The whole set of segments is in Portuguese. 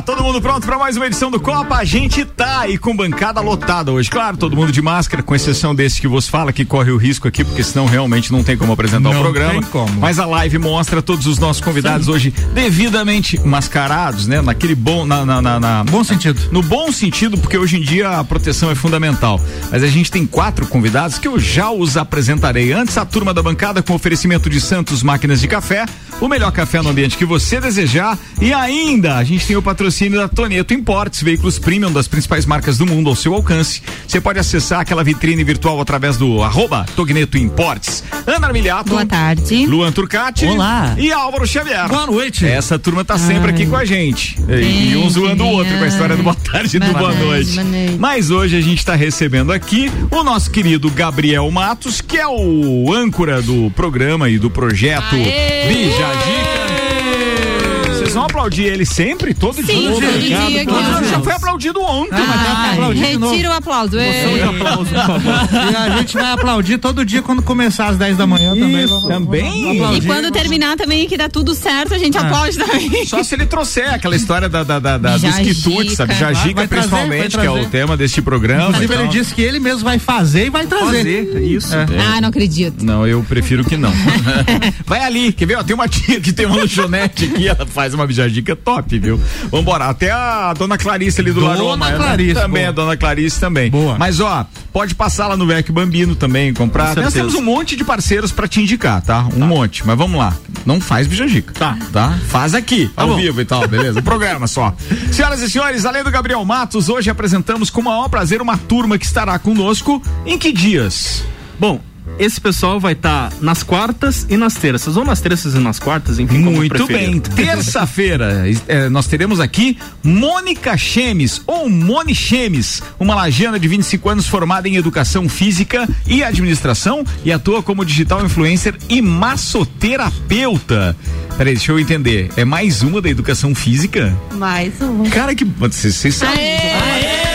Todo mundo pronto para mais uma edição do Copa? A gente tá aí com bancada lotada hoje. Claro, todo mundo de máscara, com exceção desse que vos fala, que corre o risco aqui, porque senão realmente não tem como apresentar não o programa. Tem como. Mas a live mostra todos os nossos convidados Sim. hoje devidamente mascarados, né? Naquele bom. Na, na, na, na, bom sentido. No bom sentido, porque hoje em dia a proteção é fundamental. Mas a gente tem quatro convidados que eu já os apresentarei. Antes, a turma da bancada com oferecimento de Santos Máquinas de Café, o melhor café no ambiente que você desejar. E ainda, a gente tem o patrocínio da Toneto Importes, veículos premium das principais marcas do mundo ao seu alcance. Você pode acessar aquela vitrine virtual através do arroba Togneto Importes. Ana Armiliato. Boa tarde. Luan Turcati. Olá. E Álvaro Xavier. Boa noite. Essa turma tá sempre Ai. aqui com a gente. E, e um zoando o outro com a história do boa tarde e do boa noite. noite. Mas hoje a gente está recebendo aqui o nosso querido Gabriel Matos, que é o âncora do programa e do projeto Bija vocês vão aplaudir ele sempre? Todo Sim, dia? Todo dia, dia, dia. Já foi aplaudido ontem, ah, mas tá aplaudido Retira o aplauso. aplauso, por favor. e a gente vai aplaudir todo dia quando começar às 10 da manhã também. Vamos, também? Vamos e quando terminar também que dá tudo certo, a gente é. aplaude também. Só se ele trouxer aquela história da, da, da, da dos quitutes, sabe? Jajica principalmente, trazer, que é o tema deste programa. Inclusive então. ele disse que ele mesmo vai fazer e vai trazer. Fazer, isso. É. Ah, não acredito. Não, eu prefiro que não. vai ali, quer ver? Ó, tem uma tia que tem uma lanchonete aqui, ela faz uma bijajica top, viu? Vambora, até a dona Clarice ali do dona Laroma. Dona Clarice. Também, boa. a dona Clarice também. Boa. Mas ó, pode passar lá no Vec Bambino também, comprar. Nós temos um monte de parceiros pra te indicar, tá? Um tá. monte, mas vamos lá. Não faz bijajica. Tá. Tá? Faz aqui, tá ao bom. vivo e tal, beleza? O programa só. Senhoras e senhores, além do Gabriel Matos, hoje apresentamos com o maior prazer uma turma que estará conosco em que dias? Bom, esse pessoal vai estar tá nas quartas e nas terças, ou nas terças e nas quartas, enfim. Muito bem. Terça-feira é, nós teremos aqui Mônica Chemes, ou Moni Chemes, uma lagiana de 25 anos formada em educação física e administração e atua como digital influencer e massoterapeuta. Peraí, deixa eu entender. É mais uma da educação física? Mais uma. Cara, que. Vocês sabem. Aê! Aê!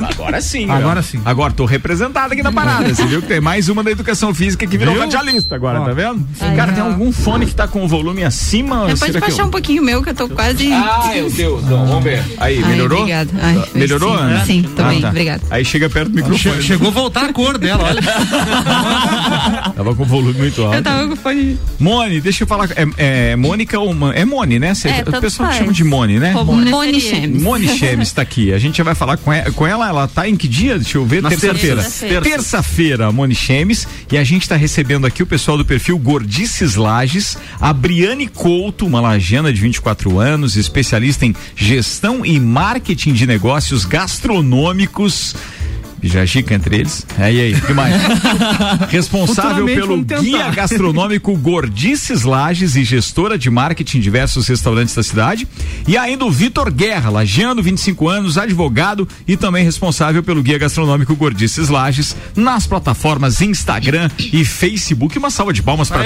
Agora sim. Agora sim. Agora tô representado aqui na parada. Você viu que tem mais uma da educação física que virou radialista agora, Ó. tá vendo? Ai, Cara, não. tem algum fone que tá com o volume acima? É, pode baixar eu... um pouquinho meu que eu tô quase. Ah, meu Deus. Então, vamos ver. Aí, Ai, melhorou? Obrigada. melhorou, sim, Ana? Sim, tô ah, bem, tá. obrigada. Aí chega perto do microfone. chegou a voltar a cor dela, olha. tava com o volume muito alto. Eu tava com o fone. Mone, deixa eu falar. É, é Mônica ou é Mone, né? Cê, é, o pessoal chama de Mone, né? Mone Chemes. Mone Chemes tá aqui. A gente já vai falar com ela. Ela, tá em que dia? Deixa eu ver. Terça-feira. Terça-feira, Mone Chemes. E a gente está recebendo aqui o pessoal do perfil Gordices Lages, a Briane Couto, uma lagiana de 24 anos, especialista em gestão e marketing de negócios gastronômicos. Bijajica entre eles. É, e aí, o que mais? Responsável pelo guia gastronômico Gordices Lages e gestora de marketing em diversos restaurantes da cidade. E ainda o Vitor Guerra, lagiano, 25 anos, advogado e também responsável pelo guia gastronômico Gordices Lages nas plataformas Instagram e Facebook. Uma salva de palmas para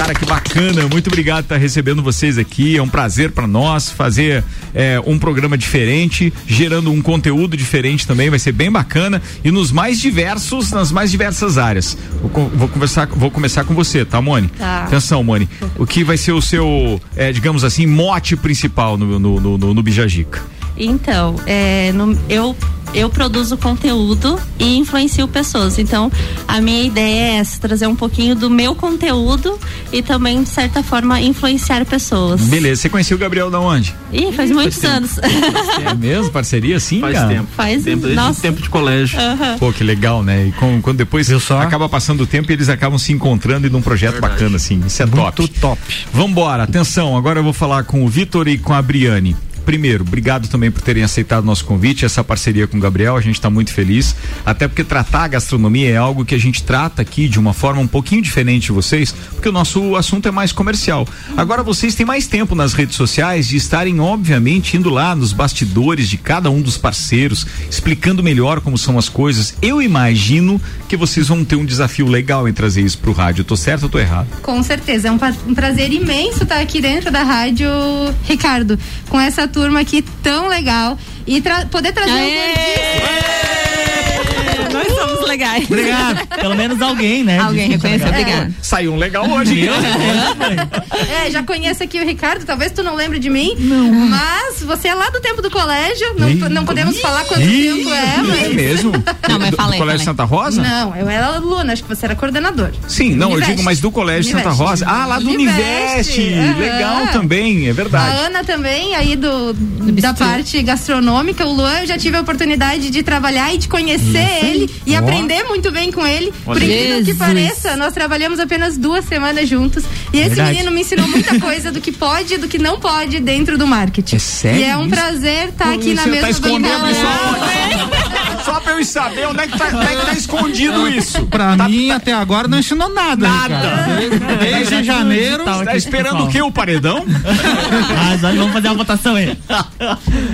Cara, que bacana. Muito obrigado por estar recebendo vocês aqui. É um prazer para nós fazer é, um programa diferente, gerando um conteúdo diferente também. Vai ser bem bacana e nos mais diversos, nas mais diversas áreas. Vou, vou conversar, vou começar com você, tá, Mone? Tá. Atenção, Mone. O que vai ser o seu, é, digamos assim, mote principal no, no, no, no, no Bijajica? Então, é, no, eu eu produzo conteúdo e influencio pessoas. Então, a minha ideia é essa, trazer um pouquinho do meu conteúdo e também, de certa forma, influenciar pessoas. Beleza. Você conheceu o Gabriel da onde? Ih, faz muitos faz anos. É mesmo? Parceria sim, faz cara? Tempo. Faz tempo. Desde nossa. tempo de colégio. Uhum. Pô, que legal, né? E com, quando depois só... acaba passando o tempo e eles acabam se encontrando e num projeto Verdade. bacana, assim. Isso é Muito top. top. Vambora, atenção, agora eu vou falar com o Vitor e com a Briane primeiro, obrigado também por terem aceitado nosso convite, essa parceria com o Gabriel, a gente está muito feliz, até porque tratar a gastronomia é algo que a gente trata aqui de uma forma um pouquinho diferente de vocês, porque o nosso assunto é mais comercial. Agora vocês têm mais tempo nas redes sociais de estarem, obviamente, indo lá nos bastidores de cada um dos parceiros, explicando melhor como são as coisas. Eu imagino que vocês vão ter um desafio legal em trazer isso pro rádio. Tô certo ou tô errado? Com certeza, é um, um prazer imenso estar aqui dentro da rádio, Ricardo, com essa turma aqui tão legal. E tra poder trazer Aê! Nós somos legais. Obrigado. Pelo menos alguém, né? Alguém reconheceu, obrigado. Saiu um legal hoje. é, já conheço aqui o Ricardo, talvez tu não lembre de mim. Não. Mas você é lá do tempo do colégio, não, não podemos falar quanto tempo é, mas. É mesmo? Não, mas do, falei, do Colégio falei. Santa Rosa? Não, eu era aluna, acho que você era coordenador. Sim, não, eu digo, mas do Colégio Santa. Rosa. Ah, lá do Univeste. Legal também, é A verdade. Ana também, aí do, da parte gastronômica. O Luan, eu já tive a oportunidade de trabalhar e de conhecer ele e Ó. aprender muito bem com ele. Por incrível que pareça, nós trabalhamos apenas duas semanas juntos. E esse Verdade. menino me ensinou muita coisa do que pode e do que não pode dentro do marketing. É sério E é um isso? prazer estar aqui na Você mesa tá do escondendo isso? Só pra eu saber onde é que tá, onde é que tá escondido isso. Pra mim, até agora, não ensinou nada. Nada. Ricardo. Desde janeiro. Tá Tá esperando o quê? O paredão? Mas olha, vamos fazer uma votação aí.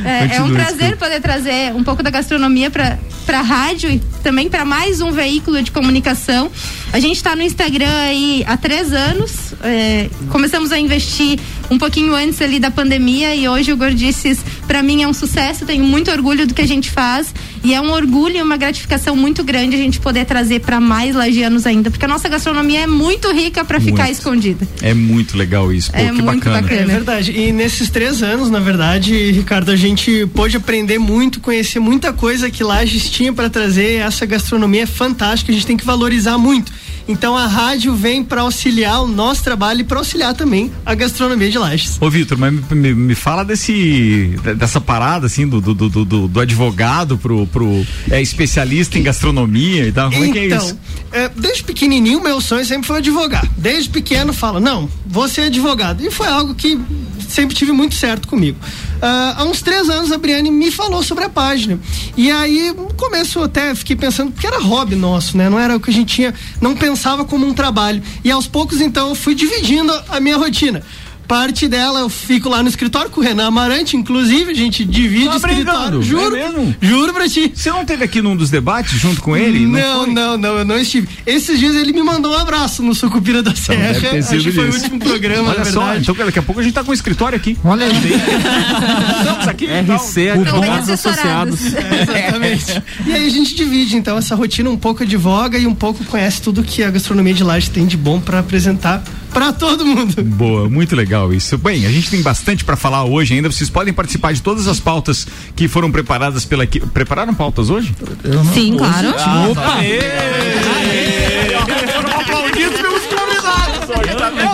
É, é um prazer poder trazer um pouco da gastronomia para para rádio e também para mais um veículo de comunicação. A gente está no Instagram aí há três anos. é, começamos a investir um pouquinho antes ali da pandemia e hoje o Gordices para mim é um sucesso. Tenho muito orgulho do que a gente faz e é um orgulho e uma gratificação muito grande a gente poder trazer para mais lagianos ainda, porque a nossa gastronomia é muito rica para ficar escondida. É muito legal isso. Pô, É que muito bacana. bacana. É verdade. E nesses três anos, na verdade, Ricardo, a gente pôde aprender muito, conhecer muita coisa que Lages tinha para trazer. Essa gastronomia é fantástica, a gente tem que valorizar muito. Então a rádio vem para auxiliar o nosso trabalho e para auxiliar também a gastronomia de Lages. Ô, Vitor, mas me, me- fala desse, de- dessa parada, assim, do, do, do, do- do advogado pro, pro é, especialista em gastronomia e tal. Como é que é então, isso? é, desde pequenininho, meu sonho sempre foi advogar. Desde pequeno, falo, não, vou ser advogado. E foi algo que sempre tive muito certo comigo. Ah, há uns três anos, a Briane me falou sobre a página. E aí, no começo, eu até fiquei pensando, porque era hobby nosso, né? Não era o que a gente tinha, não pensava como um trabalho. E aos poucos, então, eu fui dividindo a minha rotina. Parte dela eu fico lá no escritório com o Renan Amarante, inclusive, a gente divide Tá o escritório. brincando? Juro, É mesmo? juro pra ti. Você não teve aqui num dos debates junto com ele? Não, foi? não, não, eu não estive. Esses dias ele me mandou um abraço no Sucupira da Serra. deve ter Acho que foi o último programa, Olha na só, verdade. então daqui a pouco a gente tá com o escritório aqui. Olha aí. Estamos aqui. então. RC, advogados assessorados. associados. Exatamente. E aí a gente divide, então, essa rotina um pouco advoga e um pouco conhece tudo que a gastronomia de Laje tem de bom pra apresentar pra todo mundo. Boa, muito legal isso. Bem, a gente tem bastante para falar hoje ainda. Vocês podem participar de todas as pautas que foram preparadas pela equipe. Prepararam pautas hoje? Sim, claro. Opa! Foram aplaudidos pelos convidados hoje, tá vendo?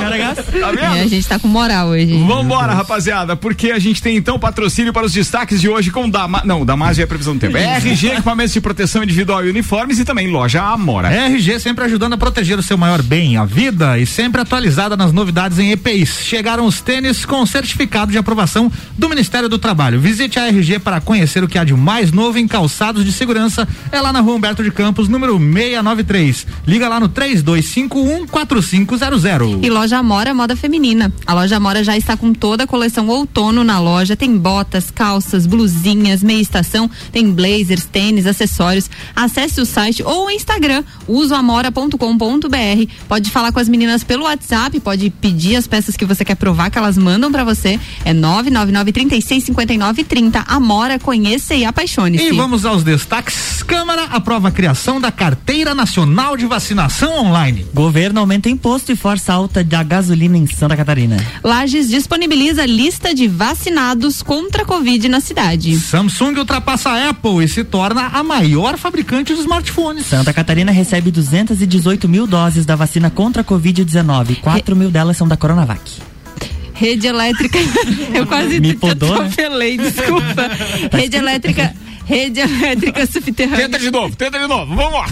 Tá vendo? a gente tá com moral hoje. Vambora, rapaziada, porque a gente tem então patrocínio para os destaques de hoje com Dama... Não, Damas é a previsão do tempo. RG, equipamentos de proteção individual e uniformes e também loja Amora. RG sempre ajudando a proteger o seu maior bem, a vida, e sempre atualizada nas novidades em EPIs. Chegaram os tênis com certificado de aprovação do Ministério do Trabalho. Visite a RG para conhecer o que há de mais novo em calçados de segurança. É lá na rua Humberto de Campos, número 693. Liga lá no 3251 4500. E loja Amora Moda Feminina. A loja Amora já está com toda a coleção outono na loja. Tem botas, calças, blusinhas, meia estação, tem blazers, tênis, acessórios. Acesse o site ou o Instagram, usoamora.com.br. Pode falar com as meninas pelo WhatsApp, pode pedir as peças que você quer provar que elas mandam para você. É 999 36 59 30. Amora, conheça e apaixone-se. E vamos aos destaques. Câmara aprova a criação da Carteira Nacional de Vacinação Online. Governo aumenta imposto e força alta da gasolina em Santa Catarina. Lages disponibiliza lista de vacinados contra a Covid na cidade. Samsung ultrapassa a Apple e se torna a maior fabricante de smartphones. Santa Catarina recebe 218 mil doses da vacina contra a Covid-19. 4 mil delas são da Coronavac. Rede elétrica. Eu quase Me podou, né? atropelei, desculpa. Rede elétrica. Rede elétrica subterrânea. Tenta de novo, tenta de novo, vamos lá.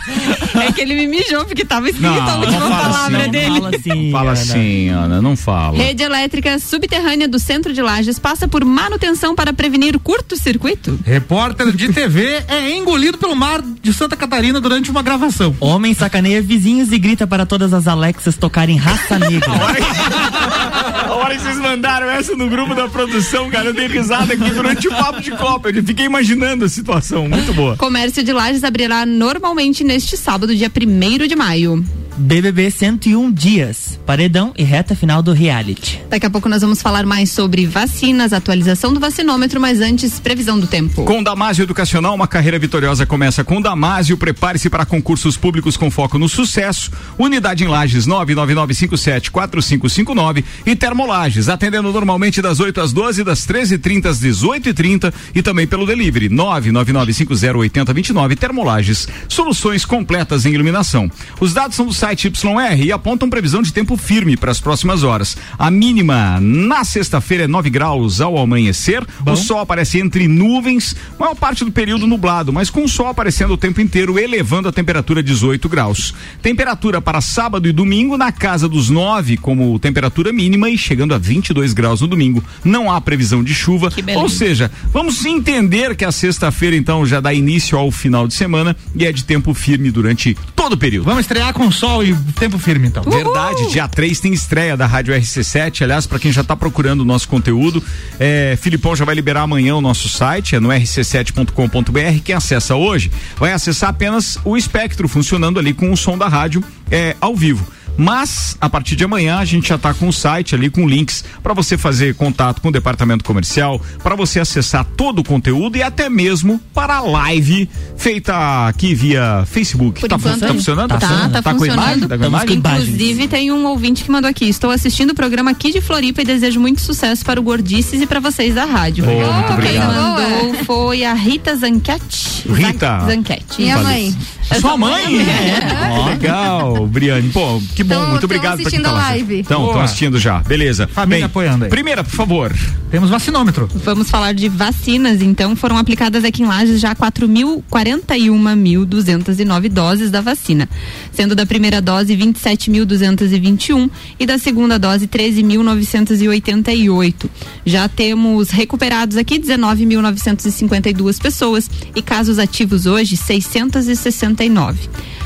É que ele me mijou, porque tava escrito Não, a última não fala palavra assim, dele. Fala assim. Fala Ana. assim, Ana, não fala. Rede elétrica subterrânea do centro de Lages passa por manutenção para prevenir curto-circuito. Repórter de TV é engolido pelo mar de Santa Catarina durante uma gravação. Homem sacaneia vizinhos e grita para todas as Alexas tocarem raça negra. A hora que vocês mandaram essa no grupo da produção, cara, eu dei risada aqui durante o papo de Copa. Eu fiquei imaginando a situação. Muito boa. Comércio de Lages abrirá normalmente neste sábado, dia 1 de maio. BBB 101 dias. Paredão e reta final do reality. Daqui a pouco nós vamos falar mais sobre vacinas, atualização do vacinômetro, mas antes, previsão do tempo. Com Damásio Educacional, uma carreira vitoriosa começa com Damásio. Prepare-se para concursos públicos com foco no sucesso. Unidade em Lages 999574559 e Termolages, atendendo normalmente das 8 às 12, das 13h30 às 18h30 e também pelo delivery 999508029 Termolages. Soluções completas em iluminação. Os dados são do site YR e apontam previsão de tempo firme para as próximas horas. A mínima na sexta-feira é 9 graus ao amanhecer. O sol aparece entre nuvens, maior parte do período nublado, mas com o sol aparecendo o tempo inteiro, elevando a temperatura a 18 graus. Temperatura para sábado e domingo na casa dos 9 como temperatura mínima e chegando a 22 graus no domingo. Não há previsão de chuva, ou seja, vamos entender que a sexta-feira então já dá início ao final de semana e é de tempo firme durante todo o período. Vamos estrear com sol e tempo firme, então. Verdade, dia 3 tem estreia da Rádio RC7. Aliás, para quem já tá procurando o nosso conteúdo, é, Filipão já vai liberar amanhã o nosso site, é no rc7.com.br. Quem acessa hoje vai acessar apenas o espectro funcionando ali com o som da rádio é, ao vivo. Mas a partir de amanhã a gente já está com o site ali com links para você fazer contato com o departamento comercial, para você acessar todo o conteúdo e até mesmo para a live feita aqui via Facebook. Por tá, enquanto, tá funcionando? Tá, tá, com funcionando. imagem? Tá com imagem? com imagens. Inclusive, tem um ouvinte que mandou aqui. Estou assistindo o programa aqui de Floripa e desejo muito sucesso para o Gordices e para vocês da rádio. Oh, muito Quem mandou foi a Rita Zanquete. Rita. Zanquete. E a mãe? Sua mãe? É. Legal, Briane. Pô, que bom, Tão- muito obrigado por assistindo a live. Então, estão assistindo já. Beleza. Família apoiando aí. Primeira, por favor. Temos vacinômetro. Vamos falar de vacinas, então. Foram aplicadas aqui em Lages já 41.209 doses da vacina, sendo da primeira dose 27.221 e da segunda dose 13.988. Já temos recuperados aqui 19.952 pessoas e casos ativos hoje 669.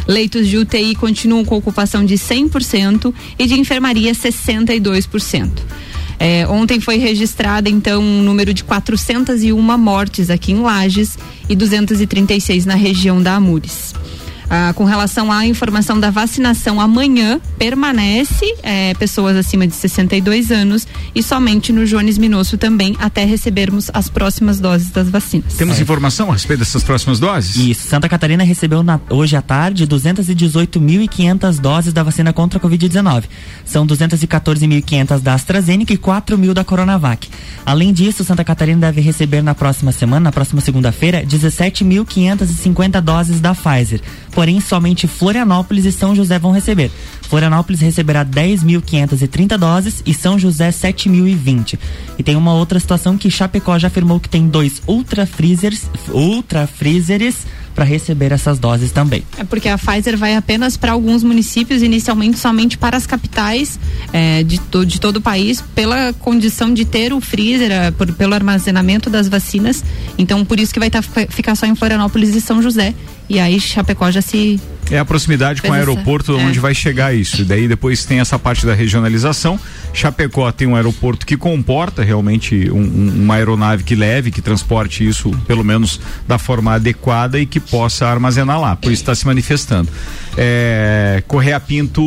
Leitos de UTI continuam com ocupação de 100% e de enfermaria 62%. É, ontem foi registrada, então, um número de 401 mortes aqui em Lages e 236 na região da Amures. Ah, com relação à informação da vacinação, amanhã permanece é, pessoas acima de 62 anos e somente no Jones Minosso também, até recebermos as próximas doses das vacinas. Temos informação a respeito dessas próximas doses? Isso, Santa Catarina recebeu na- hoje à tarde 218.500 doses da vacina contra a Covid-19. São 214.500 da AstraZeneca e 4 mil da Coronavac. Além disso, Santa Catarina deve receber na próxima semana, na próxima segunda-feira, 17.550 doses da Pfizer. Porém, somente Florianópolis e São José vão receber. Florianópolis receberá 10.530 doses e São José 7.020. E tem uma outra situação que Chapecó já afirmou que tem dois ultra freezers, ultra freezers para receber essas doses também. É porque a Pfizer vai apenas para alguns municípios, inicialmente somente para as capitais é, de, to- de todo o país, pela condição de ter o freezer, é, por- pelo armazenamento das vacinas. Então, por isso que vai tá, ficar só em Florianópolis e São José. E aí Chapecó já se. É a proximidade com o aeroporto é. onde vai chegar isso. E daí depois tem essa parte da regionalização. Chapecó tem um aeroporto que comporta realmente um- um- uma aeronave que leve, que transporte isso, pelo menos da forma adequada e que possa armazenar lá. Por isso está se manifestando. É, Correia Pinto.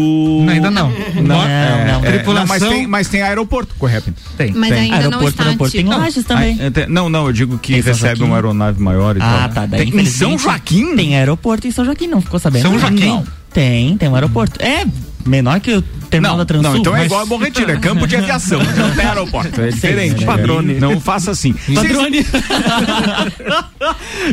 Ainda não. Não, Não, é, não. é, Tripulação- mas, tem, mas tem aeroporto, Correia Pinto. Tem. Mas Tem. ainda não aeroporto, está aeroporto tem. Lages também. Ah, é, tem- não, não, eu digo que recebe uma aeronave maior e Ah, tal. tá. Daí, Tem, em São Joaquim? Tem aeroporto em São Joaquim, não ficou sabendo? São Joaquim? Não. Tem, tem um aeroporto. É menor que o terminal não, da Transul. Não, então é mas- igual a Bom Retiro, é campo de aviação, não tem aeroporto, é diferente. Padrone. Não faça assim. Padrone.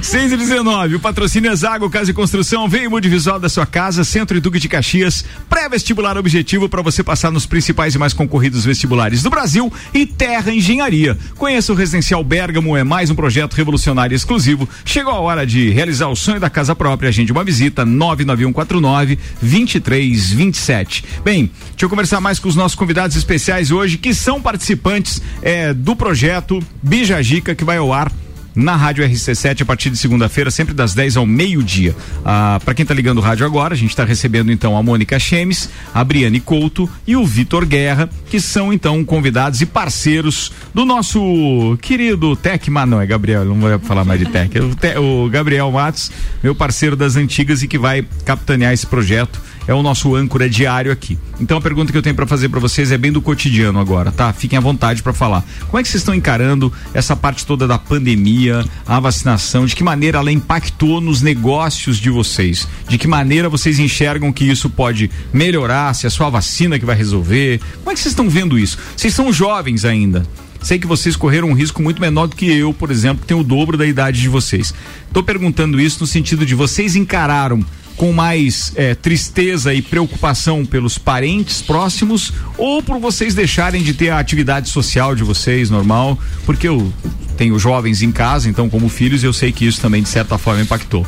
6 e 19, o patrocínio é Zago Casa e Construção, vem o multivisual da sua casa, Centro e Duque de Caxias, pré-vestibular objetivo para você passar nos principais e mais concorridos vestibulares do Brasil e Terra Engenharia. Conheça o Residencial Bergamo, é mais um projeto revolucionário exclusivo. Chegou a hora de realizar o sonho da casa própria, agende uma visita 99149 2327. Bem, deixa eu conversar mais com os nossos convidados especiais hoje, que são participantes eh, do projeto Bijagica, que vai ao ar na Rádio RC7 a partir de segunda-feira, sempre das 10 ao meio-dia. Ah, para quem tá ligando o rádio agora, a gente está recebendo então a Mônica Chemes, a Briane Couto e o Vitor Guerra, que são então convidados e parceiros do nosso querido Tecma, não é Gabriel, não vou falar mais de Tec, é o, Te- o Gabriel Matos, meu parceiro das antigas e que vai capitanear esse projeto é o nosso âncora diário aqui. Então a pergunta que eu tenho para fazer para vocês é bem do cotidiano agora, tá? Fiquem à vontade para falar. Como é que vocês estão encarando essa parte toda da pandemia, a vacinação? De que maneira ela impactou nos negócios de vocês? De que maneira vocês enxergam que isso pode melhorar? Se é só a vacina que vai resolver? Como é que vocês estão vendo isso? Vocês são jovens ainda. Sei que vocês correram um risco muito menor do que eu, por exemplo, que tenho o dobro da idade de vocês. Estou perguntando isso no sentido de vocês encararam com mais eh, tristeza e preocupação pelos parentes próximos ou por vocês deixarem de ter a atividade social de vocês normal, porque eu tenho jovens em casa, então como filhos eu sei que isso também de certa forma impactou.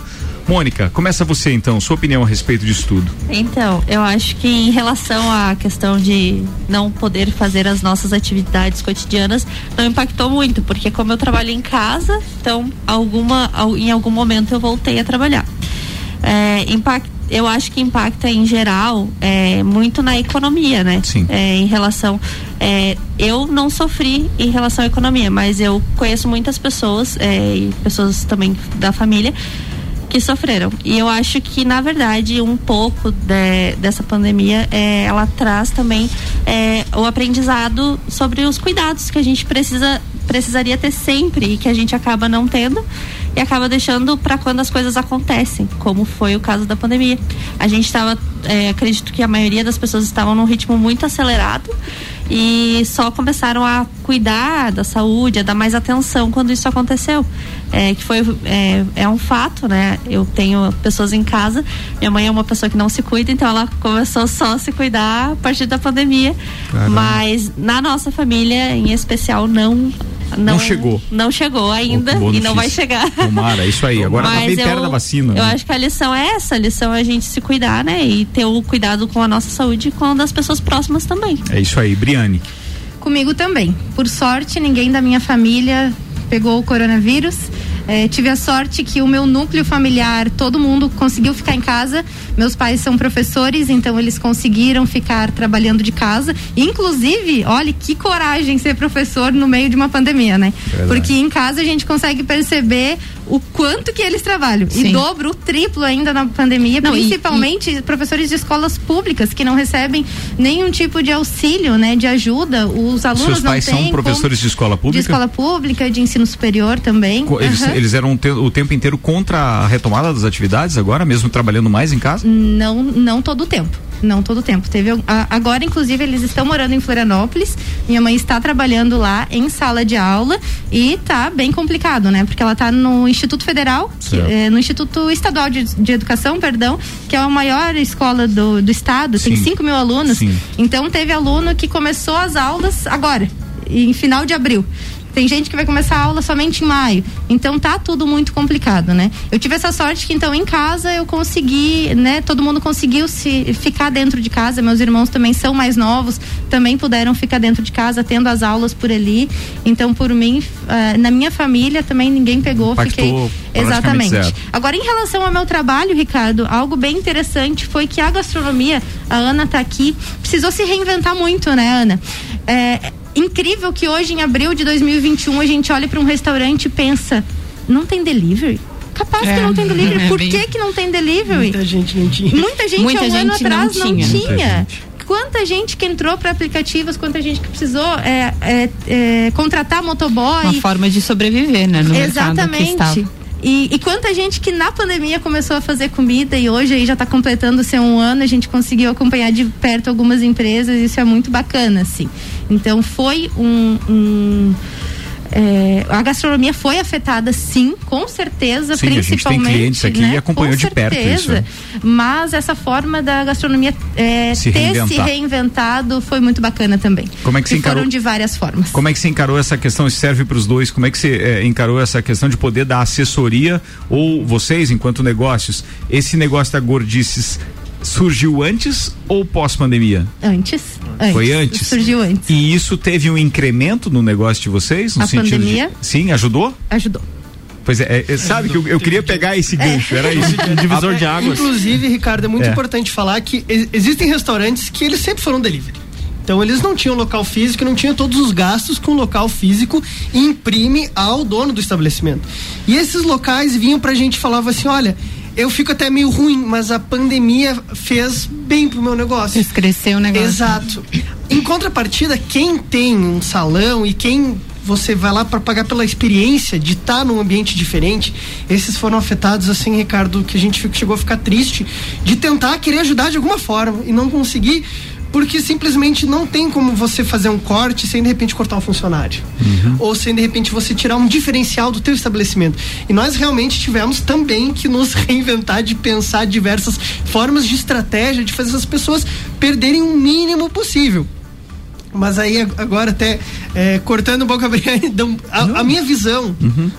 Mônica, começa você então, sua opinião a respeito disso tudo. Então, eu acho que em relação à questão de não poder fazer as nossas atividades cotidianas, não impactou muito, porque como eu trabalho em casa, então alguma, al- em algum momento eu voltei a trabalhar. É, eu acho que impacta em geral é, muito na economia, né? Sim. É, em relação. é, eu não sofri em relação à economia, mas eu conheço muitas pessoas, é, e pessoas também da família, que sofreram. E eu acho que, na verdade, um pouco de- dessa pandemia, é, ela traz também é, o aprendizado sobre os cuidados que a gente precisa precisaria ter sempre e que a gente acaba não tendo e acaba deixando para quando as coisas acontecem, como foi o caso da pandemia. A gente estava, é, acredito que a maioria das pessoas estavam num ritmo muito acelerado e só começaram a cuidar da saúde, a dar mais atenção quando isso aconteceu. É, que foi é, é um fato, né? Eu tenho pessoas em casa, minha mãe é uma pessoa que não se cuida, então ela começou só a se cuidar a partir da pandemia. Mas na nossa família, em especial, não. Não, Não chegou. Não chegou ainda Boa e não vai chegar. Tomara, é isso aí. Agora tá Mas bem eu, perto da vacina. Eu né? acho que a lição é essa, a lição é a gente se cuidar, né? E ter o cuidado com a nossa saúde e com a das pessoas próximas também. É isso aí, Briane. Comigo também. Por sorte, ninguém da minha família pegou o coronavírus. É, tive a sorte que o meu núcleo familiar, todo mundo conseguiu ficar em casa. Meus pais são professores, então eles conseguiram ficar trabalhando de casa. Inclusive, olha que coragem ser professor no meio de uma pandemia, né? Verdade. Porque em casa a gente consegue perceber o quanto que eles trabalham. E Sim. dobro, o triplo ainda na pandemia, Não, e- principalmente professores de escolas públicas que não recebem nenhum tipo de auxílio, né, de ajuda. Os alunos Seus pais não têm são professores de escola pública? de escola pública, de ensino superior também. Co- Eles, Aham. eles eram te- o tempo inteiro contra a retomada das atividades agora, mesmo trabalhando mais em casa? Não, não todo o tempo. Não todo o tempo. Teve agora, inclusive, eles estão morando em Florianópolis. Minha mãe está trabalhando lá em sala de aula e tá bem complicado, né? Porque ela tá no Instituto Federal, que- eh, no Instituto Estadual de, de Educação, perdão, que é a maior escola do, do estado, tem Sim. 5 mil alunos. Sim. Então teve aluno que começou as aulas agora, em final de abril. Tem gente que vai começar a aula somente em maio. Então tá tudo muito complicado, né? Eu tive essa sorte que então em casa eu consegui, né? Todo mundo conseguiu se ficar dentro de casa. Meus irmãos também são mais novos, também puderam ficar dentro de casa, tendo as aulas por ali. Então por mim, ah, na minha família também ninguém pegou, Impactou fiquei exatamente. zero. Agora, em relação ao meu trabalho, Ricardo, algo bem interessante foi que a gastronomia, a Ana tá aqui, precisou se reinventar muito, né, Ana? É incrível que hoje, em abril de 2021, a gente olha para um restaurante e pensa: não tem delivery? Capaz que É, não tem delivery. é Por bem- que, que não tem delivery? Muita gente não tinha. Muita gente Muita há um ano gente não atrás não tinha. tinha. Muita gente. Quanta gente que entrou para aplicativos, quanta gente que precisou é, é, é, contratar motoboy. Uma forma de sobreviver, né? No mercado que Exatamente. E, e quanta gente que na pandemia começou a fazer comida e hoje aí já está completando seu um ano, a gente conseguiu acompanhar de perto algumas empresas, isso é muito bacana, assim. Então foi um, um é, a gastronomia foi afetada, sim, com certeza, sim, principalmente. A gente tem clientes aqui né? e acompanhou com de perto isso. né? Mas essa forma da gastronomia é, se ter reinventar. se reinventado foi muito bacana também. Como é que se encarou? foram de várias formas. Como é que você encarou essa questão? Isso serve para os dois. Como é que você é, encarou essa questão de poder dar assessoria ou vocês, enquanto negócios, esse negócio da gordices surgiu antes ou pós-pandemia? Antes, antes. Foi antes? Surgiu antes. E isso teve um incremento no negócio de vocês? No A sentido pandemia? De... Sim, ajudou? Ajudou. Pois é, é sabe que eu, eu, queria pegar esse gancho, era isso. Divisor de águas. Inclusive, Ricardo, é muito É. importante falar que ex- existem restaurantes que eles sempre foram delivery. Então eles não tinham local físico, não tinham todos os gastos com o local físico e imprime ao dono do estabelecimento. E esses locais vinham pra gente e falavam assim, olha, eu fico até meio ruim, mas a pandemia fez bem pro meu negócio. Cresceu o negócio. Exato. Em contrapartida, quem tem um salão e quem você vai lá para pagar pela experiência de estar num ambiente diferente, esses foram afetados assim, Ricardo, que a gente chegou a ficar triste de tentar querer ajudar de alguma forma e não conseguir porque simplesmente não tem como você fazer um corte sem de repente cortar um funcionário. Ou sem de repente você tirar um diferencial do teu estabelecimento. E nós realmente tivemos também que nos reinventar de pensar diversas formas de estratégia de fazer essas pessoas perderem o mínimo possível mas aí ag- agora até é, cortando um pouco a dão- a, a minha visão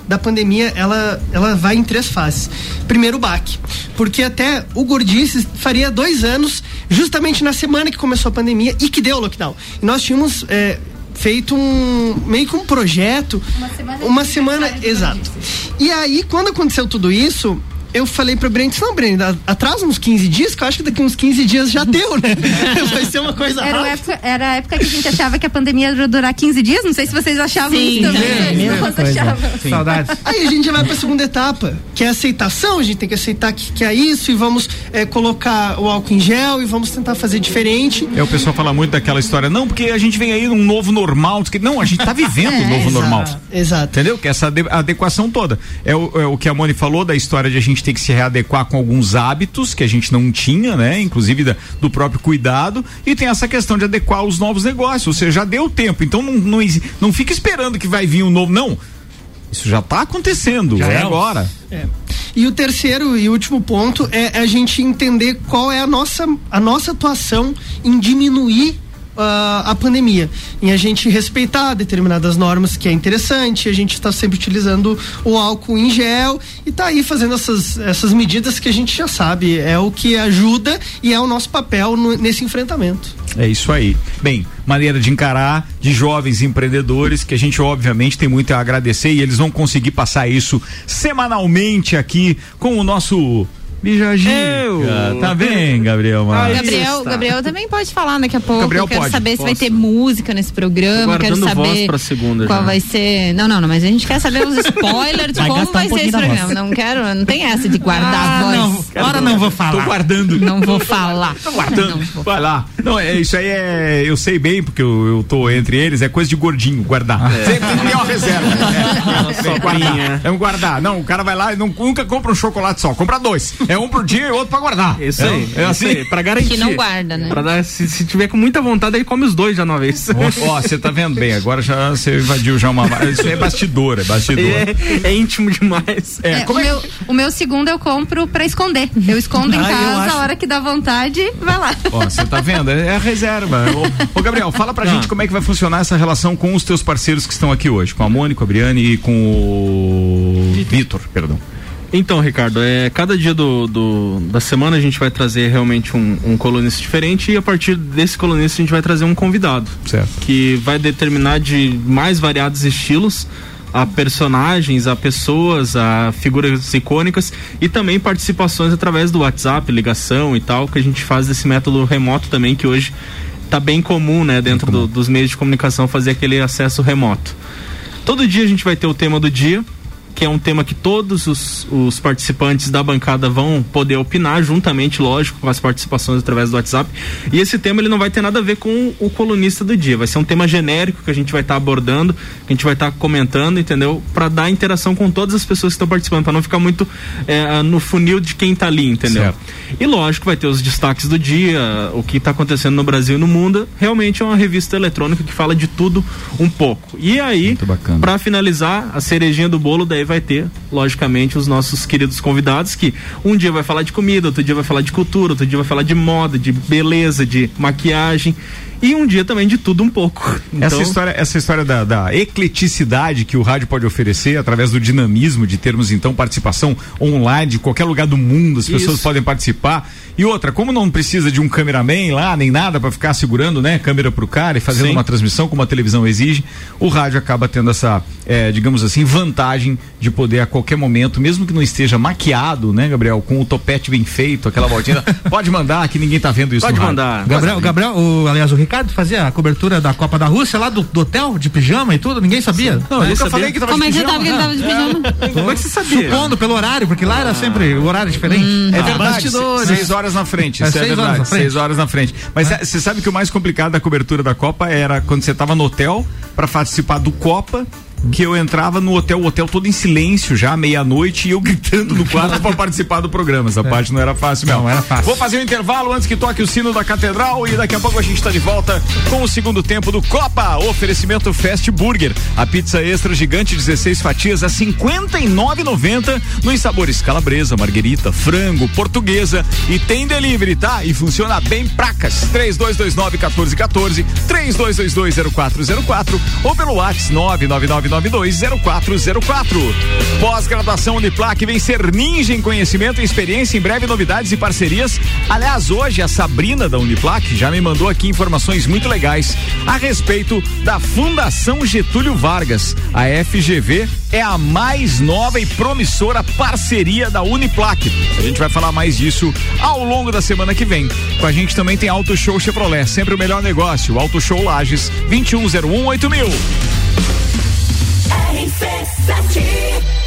da pandemia ela, ela vai em três fases. Primeiro o baque, porque até o Gordices faria dois anos, justamente na semana que começou a pandemia e que deu o lockdown. E nós tínhamos é, feito um meio que um projeto, Uma semana uma semana, exato. E aí quando aconteceu tudo isso eu falei pra Brent, não, Brent, a- atrasa uns 15 dias, que eu acho que daqui uns 15 dias já deu, né? Vai ser uma coisa Era rápida. época, era a época que a gente achava que a pandemia ia durar 15 dias. Não sei se vocês achavam Sim, isso também. é, Nós achávamos. Saudades. Aí a gente já vai para a segunda etapa, que é a aceitação. A gente tem que aceitar que, que é isso e vamos é, colocar o álcool em gel e vamos tentar fazer diferente. É, o pessoal fala muito daquela história, não, porque a gente vem aí num novo normal. Não, a gente tá vivendo um novo normal. Exato. Entendeu? Que essa ade- adequação toda. É o, é o que a Moni falou da história de a gente ter que se readequar com alguns hábitos que a gente não tinha, né? Inclusive da- do próprio cuidado. E tem essa questão de adequar os novos negócios. Ou seja, já deu tempo. Então não, não, não fica esperando que vai vir um novo. Não. Isso já tá acontecendo. Já é é. agora. É. E o terceiro e último ponto é a gente entender qual é a nossa, a nossa atuação em diminuir a pandemia, em a gente respeitar determinadas normas que é interessante, a gente está sempre utilizando o álcool em gel e tá aí fazendo essas, essas medidas que a gente já sabe, é o que ajuda e é o nosso papel no- nesse enfrentamento. É isso aí. Bem, maneira de encarar de jovens empreendedores que a gente obviamente tem muito a agradecer e eles vão conseguir passar isso semanalmente aqui com o nosso Bijagica. Eu. Tá bem, Gabriel? Aí Gabriel. Gabriel também pode falar daqui a pouco. Gabriel eu quero pode, saber se vai posso. ter música nesse programa. Tô Quero saber voz pra segunda qual já. vai ser. Não, não, não, mas a gente quer saber os spoilers de Vai como gastar um vai ser pouquinho esse da programa. voz. Não quero, não tem essa de guardar Ah, a voz. não, agora não vou Tô falar. guardando. Não vou falar. Tô guardando. Vai lá. Não, é, isso aí é. Eu sei bem, porque eu, eu tô entre eles, é coisa de gordinho, guardar. Sempre tem que ter uma reserva. É, é, guardar. É um guardar. Não, o cara vai lá e não- nunca compra um chocolate só, compra dois. É um por dia e outro pra guardar. Isso é, aí, É isso assim. aí, pra garantir. Que não guarda, né? Pra dar, se, se tiver com muita vontade, ele come os dois já de uma vez. Ó, você tá vendo bem, agora já você invadiu já uma. Isso aí é bastidor, é bastidor. É, é íntimo demais. É, É, como o, é meu, o meu segundo eu compro pra esconder. Eu escondo em Ah, casa, acho- a hora que dá vontade, vai lá. Ó, você tá vendo? É a reserva. Ô, ô, Gabriel, fala pra Ah. gente como é que vai funcionar essa relação com os teus parceiros que estão aqui hoje, com a Mônica, a Briane e com o Vitor, perdão. Então, Ricardo, é, cada dia do, do- da semana a gente vai trazer realmente um, um colunista diferente e a partir desse colunista a gente vai trazer um convidado. Certo. Que vai determinar de mais variados estilos a personagens, a pessoas, a figuras icônicas e também participações através do WhatsApp, ligação e tal, que a gente faz desse método remoto também, que hoje tá bem comum, né, dentro do- dos meios de comunicação fazer aquele acesso remoto. Todo dia a gente vai ter o tema do dia, que é um tema que todos os, os participantes da bancada vão poder opinar, juntamente, lógico, com as participações através do WhatsApp. E esse tema ele não vai ter nada a ver com o colunista do dia, vai ser um tema genérico que a gente vai estar tá abordando, que a gente vai estar tá comentando, entendeu? Para dar interação com todas as pessoas que estão participando, para não ficar muito é, no funil de quem está ali, entendeu? Certo. E lógico, vai ter os destaques do dia, o que está acontecendo no Brasil e no mundo. Realmente é uma revista eletrônica que fala de tudo um pouco. E aí, para finalizar, a cerejinha do bolo, daí vai ter, logicamente, os nossos queridos convidados que um dia vai falar de comida, outro dia vai falar de cultura, outro dia vai falar de moda, de beleza, de maquiagem e um dia também de tudo um pouco. Então... Essa história, essa história da, da, ecleticidade que o rádio pode oferecer através do dinamismo de termos então participação online de qualquer lugar do mundo, as pessoas Isso. podem participar. E outra, como não precisa de um cameraman lá, nem nada para ficar segurando, né, câmera pro cara e fazendo Sim. uma transmissão como a televisão exige, o rádio acaba tendo essa, é, digamos assim, vantagem de poder a qualquer momento, mesmo que não esteja maquiado, né, Gabriel, com o topete bem feito, aquela voltinha, pode mandar que ninguém tá vendo isso. Pode mandar. Gabriel, Gabriel, o, aliás, o Ricardo fazia a cobertura da Copa da Rússia lá do, do hotel de pijama e tudo, ninguém sabia. Não, eu nunca sabia. falei que tava Como de pijama. Como é que tava que tava de pijama? Como é que você sabia? Supondo pelo horário, porque lá era sempre o horário diferente. Hum, é verdade. Bastidores. Seis horas na frente, é, isso é, é verdade. Horas seis horas na frente. Mas é. você sabe que o mais complicado da cobertura da Copa era quando você tava no hotel para participar do Copa que eu entrava no hotel, o hotel todo em silêncio já, meia-noite, e eu gritando no quarto para participar do programa. Essa é. parte não era fácil mesmo. Não era fácil. Vou fazer um intervalo antes que toque o sino da catedral e daqui a pouco a gente está de volta com o segundo tempo do Copa. Oferecimento Fast Burger. A pizza extra gigante, 16 fatias a 59,90 nos sabores calabresa, marguerita, frango, portuguesa e tem delivery, tá? E funciona bem pracas. 3229 1414, 3222 0404 ou pelo WhatsApp 999 9920404. Pós-graduação Uniplac vem ser ninja em conhecimento e experiência. Em breve, novidades e parcerias. Aliás, hoje a Sabrina da Uniplac já me mandou aqui informações muito legais a respeito da Fundação Getúlio Vargas. A FGV é a mais nova e promissora parceria da Uniplac. A gente vai falar mais disso ao longo da semana que vem. Com a gente também tem Auto Show Chevrolet, sempre o melhor negócio. Auto Show Lages 2101 mil. RC7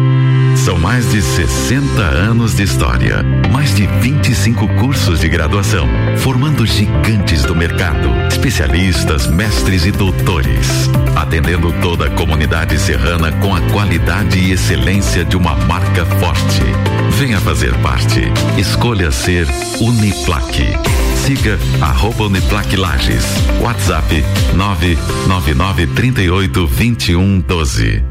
São mais de 60 anos de história, mais de 25 cursos de graduação, formando gigantes do mercado, especialistas, mestres e doutores, atendendo toda a comunidade serrana com a qualidade e excelência de uma marca forte. Venha fazer parte. Escolha ser Uniplaque. Siga arroba Uniplaque Lages. WhatsApp 999 38 21 12.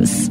sonhos.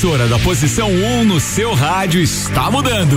Emissora da posição 1 um no seu rádio está mudando.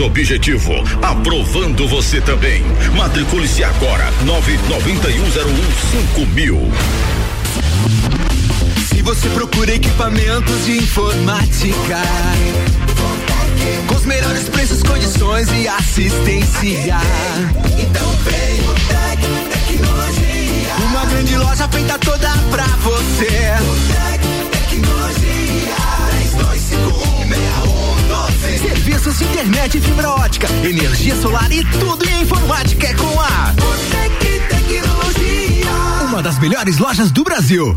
Objetivo, aprovando você também. Matricule-se agora, nove noventa e um zero um cinco mil. Se você procura equipamentos de informática, com os melhores preços, condições e assistência. Então vem o Tec Tecnologia. Uma grande loja feita toda pra você. O Tec Tecnologia. 3251 Serviços de internet e fibra ótica, energia solar e tudo em informática é com a Botec Tecnologia. Uma das melhores lojas do Brasil.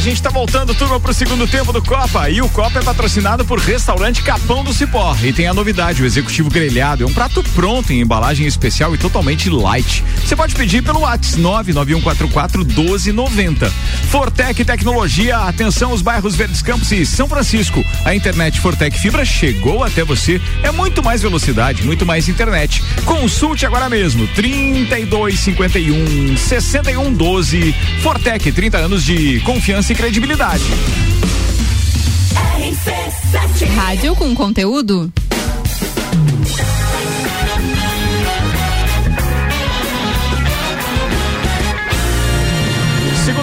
A gente tá voltando, turma, pro segundo tempo do Copa. E o Copa é patrocinado por Restaurante Capão do Cipó. E tem a novidade: o executivo grelhado é um prato pronto em embalagem especial e totalmente light. Você pode pedir pelo WhatsApp 99144 1290. Fortec Tecnologia, atenção, os bairros Verdes Campos e São Francisco. A internet Fortec Fibra chegou até você. É muito mais velocidade, muito mais internet. Consulte agora mesmo: 3251 6112. Fortec, 30 anos de confiança e credibilidade. Rádio com conteúdo.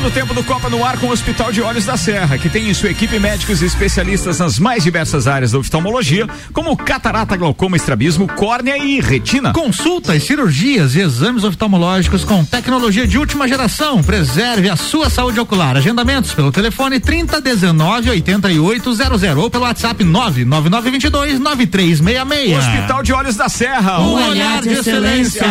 Segundo tempo do Copa no ar com o Hospital de Olhos da Serra, que tem em sua equipe médicos e especialistas nas mais diversas áreas da oftalmologia, como catarata, glaucoma, estrabismo, córnea e retina. Consultas, cirurgias e exames oftalmológicos com tecnologia de última geração. Preserve a sua saúde ocular. Agendamentos pelo telefone 3019 8800 ou pelo WhatsApp 99922 9366. Hospital de Olhos da Serra. Um olhar de excelência.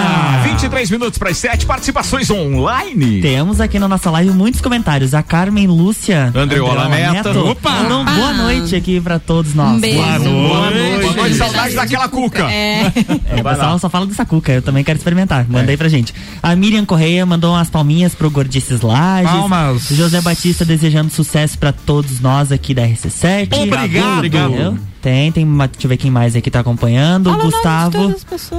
23 minutos para as 7 participações online. Temos aqui na nossa live muitos comentários. A Carmen Lúcia. Andreola Neto. Opa! Mandou um boa noite aqui pra todos nós. Um beijo. Boa noite. Boa noite. Boa noite. Saudade daquela cuca. É. É, o pessoal só fala dessa cuca, eu também quero experimentar. Manda aí pra gente. A Miriam Correia mandou umas palminhas pro Gordices Lages. Palmas. José Batista desejando sucesso pra todos nós aqui da RC7. Obrigado. Entendeu? Tem, tem, uma- deixa eu ver quem mais aqui tá acompanhando. o Gustavo.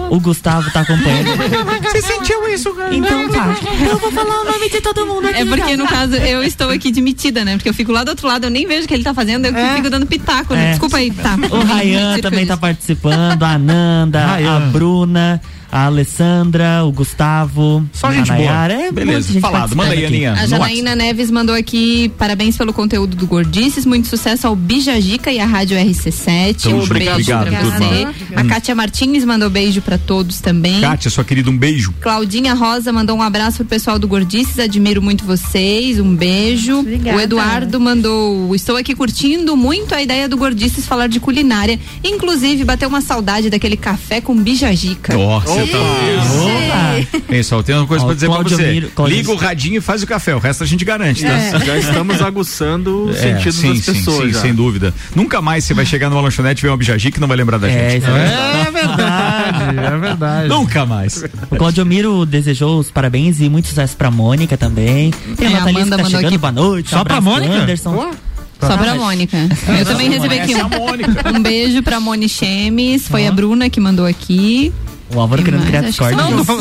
O Gustavo tá acompanhando. Você sentiu isso, cara? Então tá. Eu vou falar o nome de todo mundo aqui. É porque, no caso, eu estou aqui admitida, né? Porque eu fico lá do outro lado, eu nem vejo o que ele tá fazendo, eu fico dando pitaco, né? É. Desculpa aí, tá. O Rayan também tá participando, a Nanda, a. Bruna, A Alessandra, o Gustavo, Só a gente boa. Nayara, é Beleza, falado. Manda aí. Aninha. A Janaína Neves mandou aqui parabéns pelo conteúdo do Gordices, muito sucesso ao Bijagica e à Rádio RC7. Então, um obrigado, beijo pra obrigado, você. turma. A Hum. Kátia Martins mandou beijo pra todos também. Kátia, sua querida, um beijo. Claudinha Rosa mandou um abraço pro pessoal do Gordices, admiro muito vocês, um beijo. Obrigada. O Eduardo mandou, estou aqui curtindo muito a ideia do Gordices falar de culinária, inclusive bateu uma saudade daquele café com bijagica. Nossa, você tá vendo? Pessoal, tem uma coisa Ó, pra dizer pra você. Miro- Liga o radinho e faz o café, o resto a gente garante, tá? É. Já estamos aguçando os É, sentidos sim, das sim, pessoas. sim, sem dúvida. Nunca mais você vai chegar numa lanchonete e ver uma bijaji que não vai lembrar da É, gente. isso é É verdade, é verdade. Nunca mais. O Claudio Miro desejou os parabéns e muito sucesso pra Mônica também. Tem É, a Amanda que tá mandou chegando, aqui. boa noite. Só um pra Mônica? Anderson. Só pra Mônica. Eu também recebi aqui é um, um beijo pra Moni Chemes, foi a Bruna que mandou aqui. O Álvaro querendo criar que Discord. Não, isso.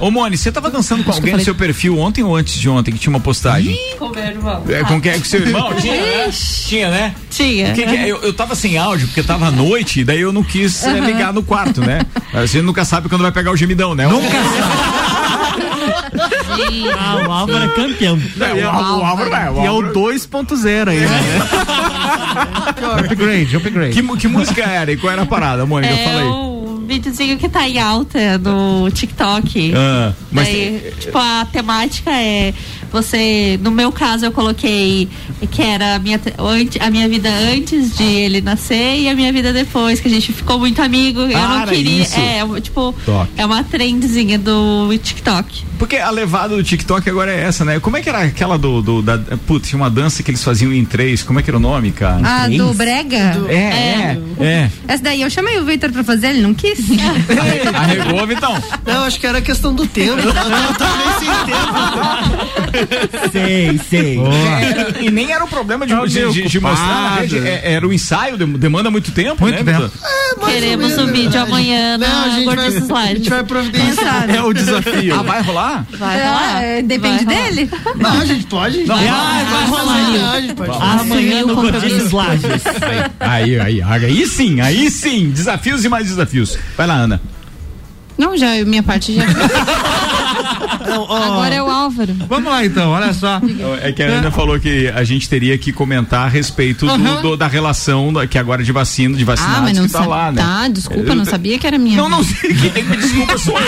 Ô, Moni, você tava dançando com Acho que alguém no seu perfil ontem ou antes de ontem que tinha uma postagem? Com meu irmão. É, com quem é que seu irmão? Tinha, né? Tinha, né? Tinha. O que que é? eu, eu tava sem áudio, porque tava à noite, e daí eu não quis eh, ligar no quarto, né? A gente nunca sabe quando vai pegar o gemidão, né? Nunca Ah, o Álvaro é campeão. sabe. O, Al- o Álvaro vai. E é o 2.0 aí, né? Upgrade, upgrade. Que, que música era e qual era a parada, Mônica? É Fala aí. um videozinho que tá em alta no TikTok. Ah, mas Daí, tipo, a temática é você, no meu caso eu coloquei que era a minha, a minha vida antes de ele nascer e a minha vida depois, que a gente ficou muito amigo. Eu Ah, não queria. isso. É, tipo, é uma trendzinha do TikTok. Porque a levada do TikTok agora é essa, né? Como é que era aquela do. do da, putz, tinha uma dança que eles faziam em três. Como é que era o nome, cara? Ah, do Brega? É, é, é. Essa daí eu chamei o Victor pra fazer, ele não quis. Arregou, Vitão. Não, acho que era questão do tempo. Eu meio sem tempo. Sei, sei. É, e nem era o problema de, de, de- de mostrar rede. É, era o ensaio, dem- demanda muito tempo, Muito né, tempo. Ou Queremos menos, o vídeo amanhã Não, a na gente vai, Gordices a Live. gente vai providenciar. É o desafio. Ah, vai rolar? Vai rolar. é, depende Vai rolar. dele. Não, a gente pode. Não, vai, vai, vai rolar. A gente pode. Amanhã no. Gordices Lages. Aí, aí, aí sim, aí sim. Desafios e mais desafios. Vai lá, Ana. Não, já, minha parte já. Agora é o Álvaro. Vamos lá então, olha só. É que a Ana falou que a gente teria que comentar a respeito do- Aham. do- da relação da- que agora de vacina, de Ah, vacinados mas não que tá sabe. lá, né? Tá, desculpa, Eu- não sabia que era minha. Não, não sei. Quem tem que desculpa sou eu.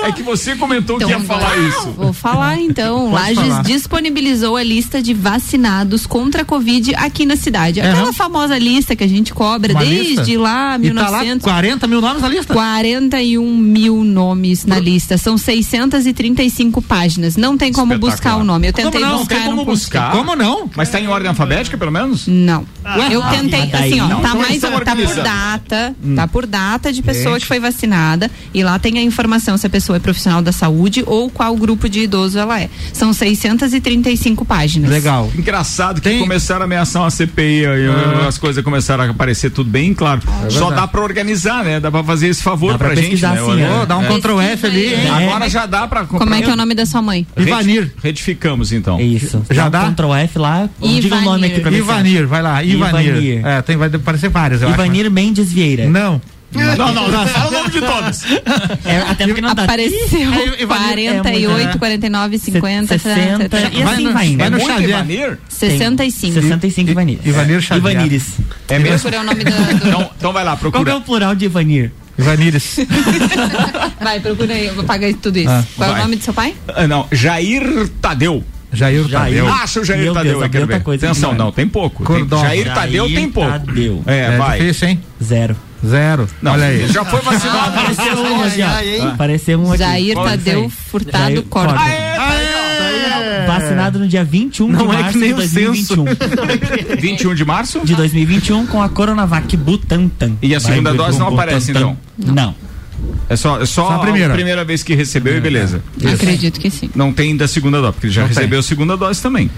É que você comentou que ia Então, falar agora- isso. Vou falar então. Pode Lages falar. disponibilizou a lista de vacinados contra a Covid aqui na cidade. Aquela Aham. famosa lista que a gente cobra Uma desde lista? lá, E tá lá 1900. 40 mil nomes na lista? 41 mil nomes na lista. São 635 páginas. Não tem como buscar o nome. Eu tentei Como não? buscar Tem não como consegui. buscar? Como não? Mas tá em ordem alfabética, pelo menos? Não. eu ah, tentei, mas daí assim, ó, não. tá mais, tá por data, Hum. tá por data de pessoa Gente. que foi vacinada e lá tem a informação se a pessoa é profissional da saúde ou qual grupo de idoso ela é. São 635 páginas. Legal. Engraçado que Tem- começaram a ameaçar uma CPI aí, Ah. as coisas começaram a aparecer tudo bem claro. É Só dá pra organizar, né? Dá pra fazer esse favor Dá pra pra gente, né? sim, Olha, Ô, dá um é. Ctrl F ali, hein? Agora já dá pra Como é que é o nome da sua mãe? Ivanir. Retificamos então. É isso. Já Dá dá? um Ctrl F lá. Diga o nome aqui pra mim. Ivanir, vai lá, Ivanir. Ivanir. É, tem, vai aparecer várias, acho. Ivanir Mendes Vieira. Não. Não, não, não, fala o nome de todos. É, até porque não dá. Apareceu É, Ivanir- 48, 49, 50, 60, e Vai assim no- vai indo. vai É no muito Xavier. Ivanir? 65. 65 Ivanir. Ivanir Xavier. Ivanires. É mesmo? Procura o nome do. do- Então, então vai lá, Qual que é procura. o plural de Ivanir? Ivanires. Vai, procura aí, eu vou pagar tudo isso. Ah, Qual é vai. o nome do seu pai? Ah, não, Jair Tadeu. Jair Jair. Tadeu. Acha o Jair Meu Tadeu, Deus, eu quero ver. coisa Atenção, não, tem pouco. Cordão. Tem, Jair Tadeu Jair tem pouco. Tadeu. É, É vai. difícil, hein? Zero. Zero. Não, Olha aí. Já foi vacinado. Apareceu um aqui. Apareceu um aqui. Jair é Tadeu? Furtado Jair Corda. Corda. Aê, Vacinado no dia 21 Não de é que março nem de o 2021. 21 de março? De 2021 com a Coronavac Butantan. E a segunda Vai, dose não Butantan. aparece, então? Não. É só, é só, Só a primeira. vez que recebeu e beleza. Acredito que sim. Não tem da segunda dose, porque ele já Não recebeu a segunda dose também.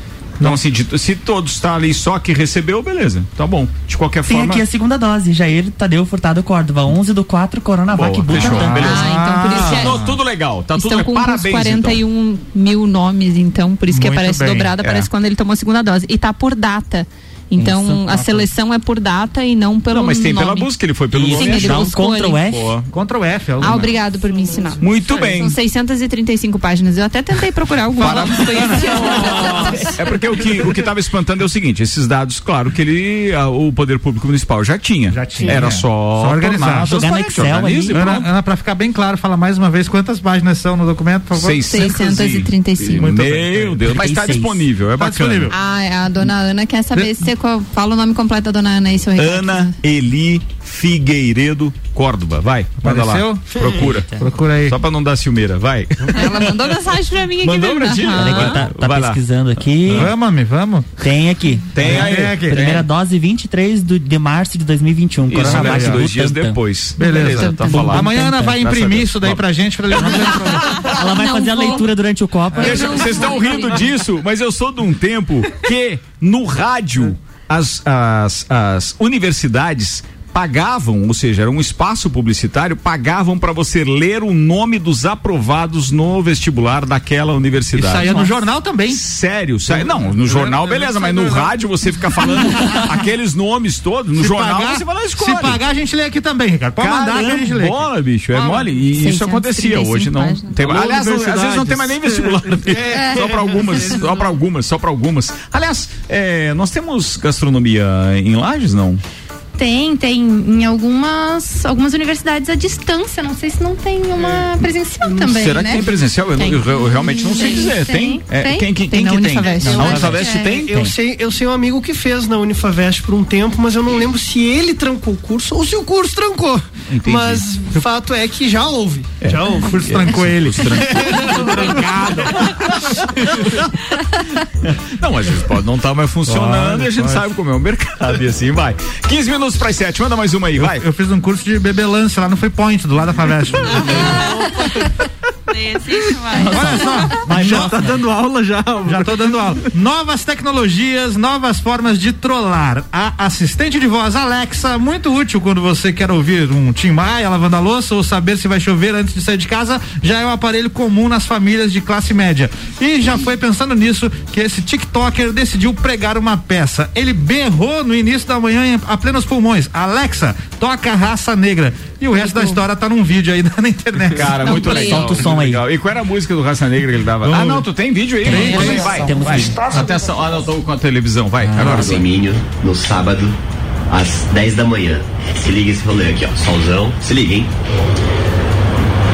Então, assim, de- se todos tá ali só que recebeu, beleza. Tá bom. De qualquer Tem forma. aqui a segunda dose. Jair Tadeu Furtado Córdova. 11 do 4 Coronavac Boa, fechou. Butantan. Beleza. Ah, então por isso que é- Tudo, tudo legal. Tá Estão tudo com uns parabéns. então. 41 mil nomes, então, por isso que Muito aparece bem, dobrado, é. aparece quando ele tomou a segunda dose. E tá por data. Então a seleção é por data e não pelo Não, mas tem nome. pela busca, ele foi pelo Sim, nome. ele buscou Ctrl ali. F. Ctrl F. Ah, obrigado por me ensinar. Muito bem. São 635 páginas. Eu até tentei procurar alguma. Para-. É porque o que o que estava espantando é o seguinte, esses dados, claro que ele a- o poder público municipal já tinha. Já tinha. Era É. só, Só organizar. Jogar no Excel organiza Ana, pra ficar bem claro, fala mais uma vez quantas páginas são no documento, por favor? 635. Muito bem. Meu Deus, mas está disponível, é Tá bacana. disponível. Ah, a dona Ana quer saber se você co- fala o nome completo da dona Ana aí, seu Ricardo. Ana Eli Figueiredo Córdoba, vai, manda lá. Procura. Procura aí. Só pra não dar ciumeira, vai. Ela mandou mensagem pra mim aqui. Mandou pra ti? Ele tá, tá Vai lá. pesquisando aqui. Vamos, homem, vamos. Tem aqui. Tem aí. Tem aqui. Primeira Tem. dose 23 do- de março de 2021. Isso, Coronavac beleza, dois dias depois. Beleza. tá falado. Amanhã a Ana vai imprimir isso daí pra gente pra levar Ela vai fazer a leitura durante o Copa. Vocês estão rindo disso, mas eu sou de um tempo que no rádio as, as, as universidades pagavam, ou seja, era um espaço publicitário, pagavam para você ler o nome dos aprovados no vestibular daquela E universidade. saía no jornal também. Sério, sai, não, no jornal beleza, mas no rádio você fica falando aqueles nomes todos, no Se jornal pagar- você vai lá e escolhe. Se pagar, a gente lê aqui também, Ricardo. Pode mandar que a gente lê. bola, bicho, é Fala. mole. E isso acontecia, hoje não. Tem, aliás, não- às vezes não tem mais nem vestibular. É. Só para algumas, só para algumas, só para algumas. Aliás, é, nós temos gastronomia em Lages, não? Tem, tem em algumas, algumas universidades à distância. Não sei se não tem uma presencial também, Será né? que tem presencial? Eu, Tem. eu- eu realmente não sei Tem, dizer. Tem? tem, É, tem. Quem, quem, Tem quem na que tem? Unifavest. Na Unifavest que é. tem? Eu sei, eu sei um amigo que fez na Unifavest por um tempo, mas eu não lembro se ele trancou o curso ou se o curso trancou. Entendi. Mas o fato é que já houve. Já houve. O curso trancou ele. Não, às vezes pode não estar mais funcionando Pode, e a gente pode. sabe como é o mercado e assim vai. 15 minutos para as 7, manda mais uma aí, vai. Eu fiz um curso de bebelance lá no Free Point, do lado da Olha só, Vai, já tá dando aula já. Já tô dando aula. Novas tecnologias, novas formas de trollar. A assistente de voz Alexa, muito útil quando você quer ouvir um Tim Maia lavando a louça ou saber se vai chover antes de sair de casa, já é um aparelho comum nas famílias de classe média. E já foi pensando nisso que esse TikToker decidiu pregar uma peça. Ele berrou no início da manhã em- a plenos pulmões. Alexa, toca raça negra. E o resto da história tá num vídeo aí na internet. Cara, muito play. legal. Solta o som muito aí. legal. E qual era a música do Raça Negra que ele dava? Vamos Ah, não, tu tem vídeo aí? Tem, tem. aí, vai. Temos vai. vídeo. Atenção, ah, não, tô com a televisão, vai. Agora Agora sim. Minho, no sábado, às 10 da manhã. Se liga esse rolê aqui, ó. Solzão, se liga, hein?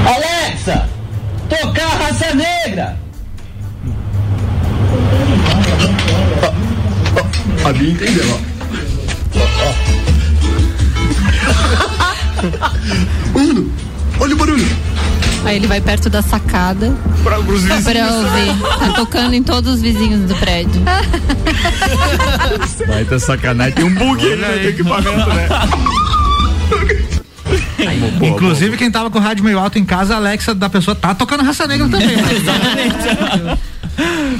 Alexa! Tocar raça negra! A minha entendeu, ó. Mano, olha o barulho. Aí ele vai perto da sacada Pra, pros vizinhos. pra ouvir. Tá tocando em todos os vizinhos do prédio. Vai ter sacanagem. Tem um bug aí no equipamento, né? Boa, Inclusive, quem tava com o rádio meio alto em casa, a Alexa da pessoa tá tocando raça negra também. né?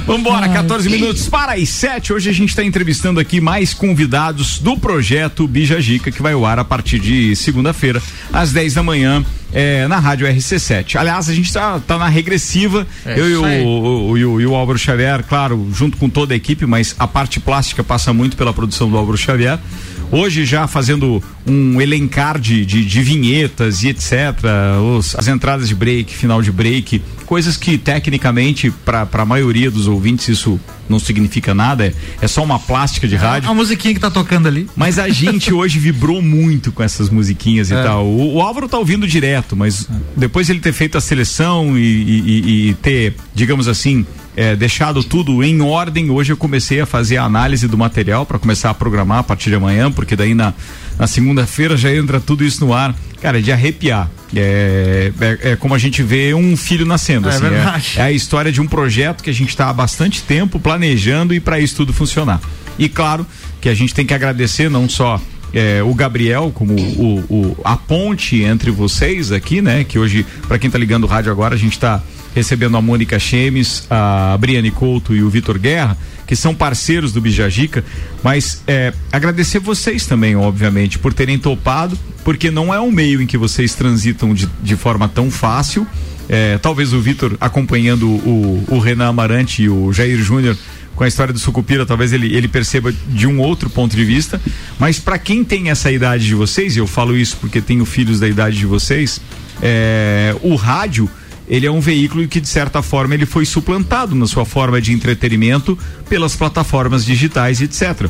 Vambora, 14 minutos para as 7. Hoje a gente está entrevistando aqui mais convidados do projeto Bija Gica, que vai ao ar a partir de segunda-feira, às 10 da manhã, eh, na Rádio RC7. Aliás, a gente tá, tá na regressiva. É eu e o, o, o, e o Álvaro Xavier, claro, junto com toda a equipe, mas a parte plástica passa muito pela produção do Álvaro Xavier. Hoje já fazendo um elencar de, de, de vinhetas e etc. os- as entradas de break, final de break, coisas que tecnicamente, para a maioria dos ouvintes, isso não significa nada, é, é só uma plástica de rádio. A musiquinha que tá tocando ali. Mas a gente hoje vibrou muito com essas musiquinhas e É. tal. O, o Álvaro tá ouvindo direto, mas depois de ele ter feito a seleção e, e- e- e ter, digamos assim, é, deixado tudo em ordem, hoje eu comecei a fazer a análise do material para começar a programar a partir de amanhã, porque daí na, na segunda-feira já entra tudo isso no ar. Cara, é de arrepiar. É, é, é como a gente vê um filho nascendo. É assim, verdade. é a história de um projeto que a gente está há bastante tempo planejando e para isso tudo funcionar. E claro que a gente tem que agradecer não só é, o Gabriel como o, o- a ponte entre vocês aqui, né? Que hoje, para quem tá ligando o rádio agora, a gente está recebendo a Mônica Chemes, a Briane Couto e o Vitor Guerra, que são parceiros do Bijagica, mas é, agradecer vocês também, obviamente, por terem topado, porque não é um meio em que vocês transitam de, de forma tão fácil. É, talvez o Vitor acompanhando o, o Renan Amarante e o Jair Júnior com a história do Sucupira, talvez ele, ele perceba de um outro ponto de vista. Mas para quem tem essa idade de vocês, e eu falo isso porque tenho filhos da idade de vocês, é, o rádio ele é um veículo que de certa forma ele foi suplantado na sua forma de entretenimento pelas plataformas digitais, etc.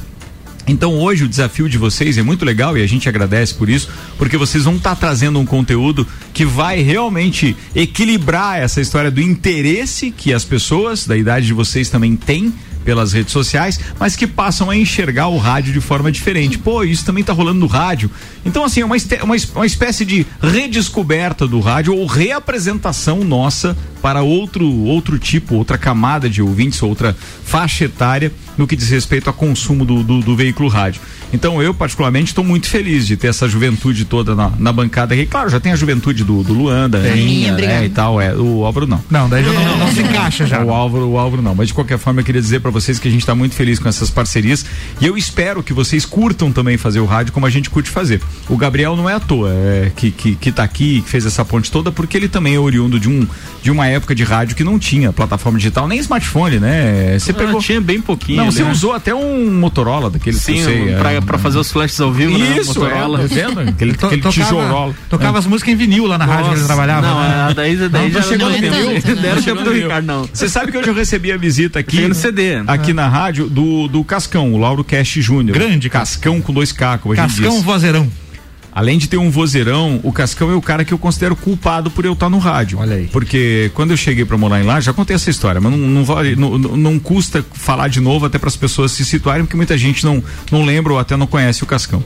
Então hoje o desafio de vocês é muito legal e a gente agradece por isso, porque vocês vão estar tá trazendo um conteúdo que vai realmente equilibrar essa história do interesse que as pessoas da idade de vocês também têm pelas redes sociais, mas que passam a enxergar o rádio de forma diferente. Pô, isso também tá rolando no rádio. Então, assim, é uma, uma, uma espécie de redescoberta do rádio ou reapresentação nossa para outro, outro tipo, outra camada de ouvintes, outra faixa etária no que diz respeito ao consumo do, do, do veículo rádio. Então eu, particularmente, estou muito feliz de ter essa juventude toda na, na bancada aqui. Claro, já tem a juventude do, do Luan, da Aninha, né, e tal. É, o Álvaro não. Não, daí já não, não, se encaixa já. O Álvaro, o Álvaro não. Mas de qualquer forma, eu queria dizer para vocês que a gente está muito feliz com essas parcerias e eu espero que vocês curtam também fazer o rádio como a gente curte fazer. O Gabriel não é à toa é, que, que, que tá aqui, que fez essa ponte toda, porque ele também é oriundo de, um, de uma época de rádio que não tinha plataforma digital, nem smartphone, né? Você ah, pegou. Tinha bem pouquinho. Não, você né? usou até um Motorola daquele Sim, para é, fazer os flashes ao vivo, né? Isso, né? Motorola. É, vendo? Aquele, to, aquele tocava, tijolola. Tocava é. as músicas em vinil lá na Nossa, rádio que ele trabalhava. Não, né? daí, daí não, já chegou no vinil. Deram tempo do Ricardo, não. Você sabe que hoje eu recebi a visita aqui. no CD. Aqui na rádio do, do Cascão, o Lauro Cash Júnior. Grande Cascão com dois K, como a gente Cascão vozeirão. Além de ter um vozeirão, o Cascão é o cara que eu considero culpado por eu estar no rádio. Olha aí. Porque quando eu cheguei para morar em lá, já contei essa história, mas não, não, vale, não, não custa falar de novo até para as pessoas se situarem, porque muita gente não, não lembra ou até não conhece o Cascão.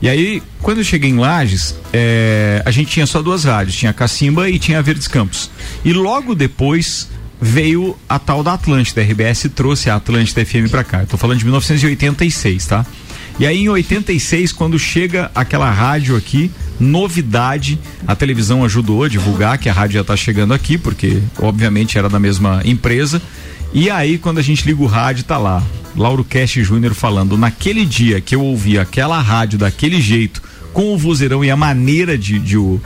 E aí, quando eu cheguei em Lages, é, a gente tinha só duas rádios, tinha a Cacimba e tinha a Verdes Campos. E logo depois veio a tal da Atlântida, a RBS trouxe a Atlântida FM para cá. Eu tô falando de 1986, tá? E aí em 86, quando chega aquela rádio aqui, novidade, a televisão ajudou a divulgar que a rádio já está chegando aqui, porque obviamente era da mesma empresa. E aí quando a gente liga o rádio, tá lá, Lauro Cash Júnior falando, naquele dia que eu ouvi aquela rádio daquele jeito, com o vozeirão e a maneira de, de o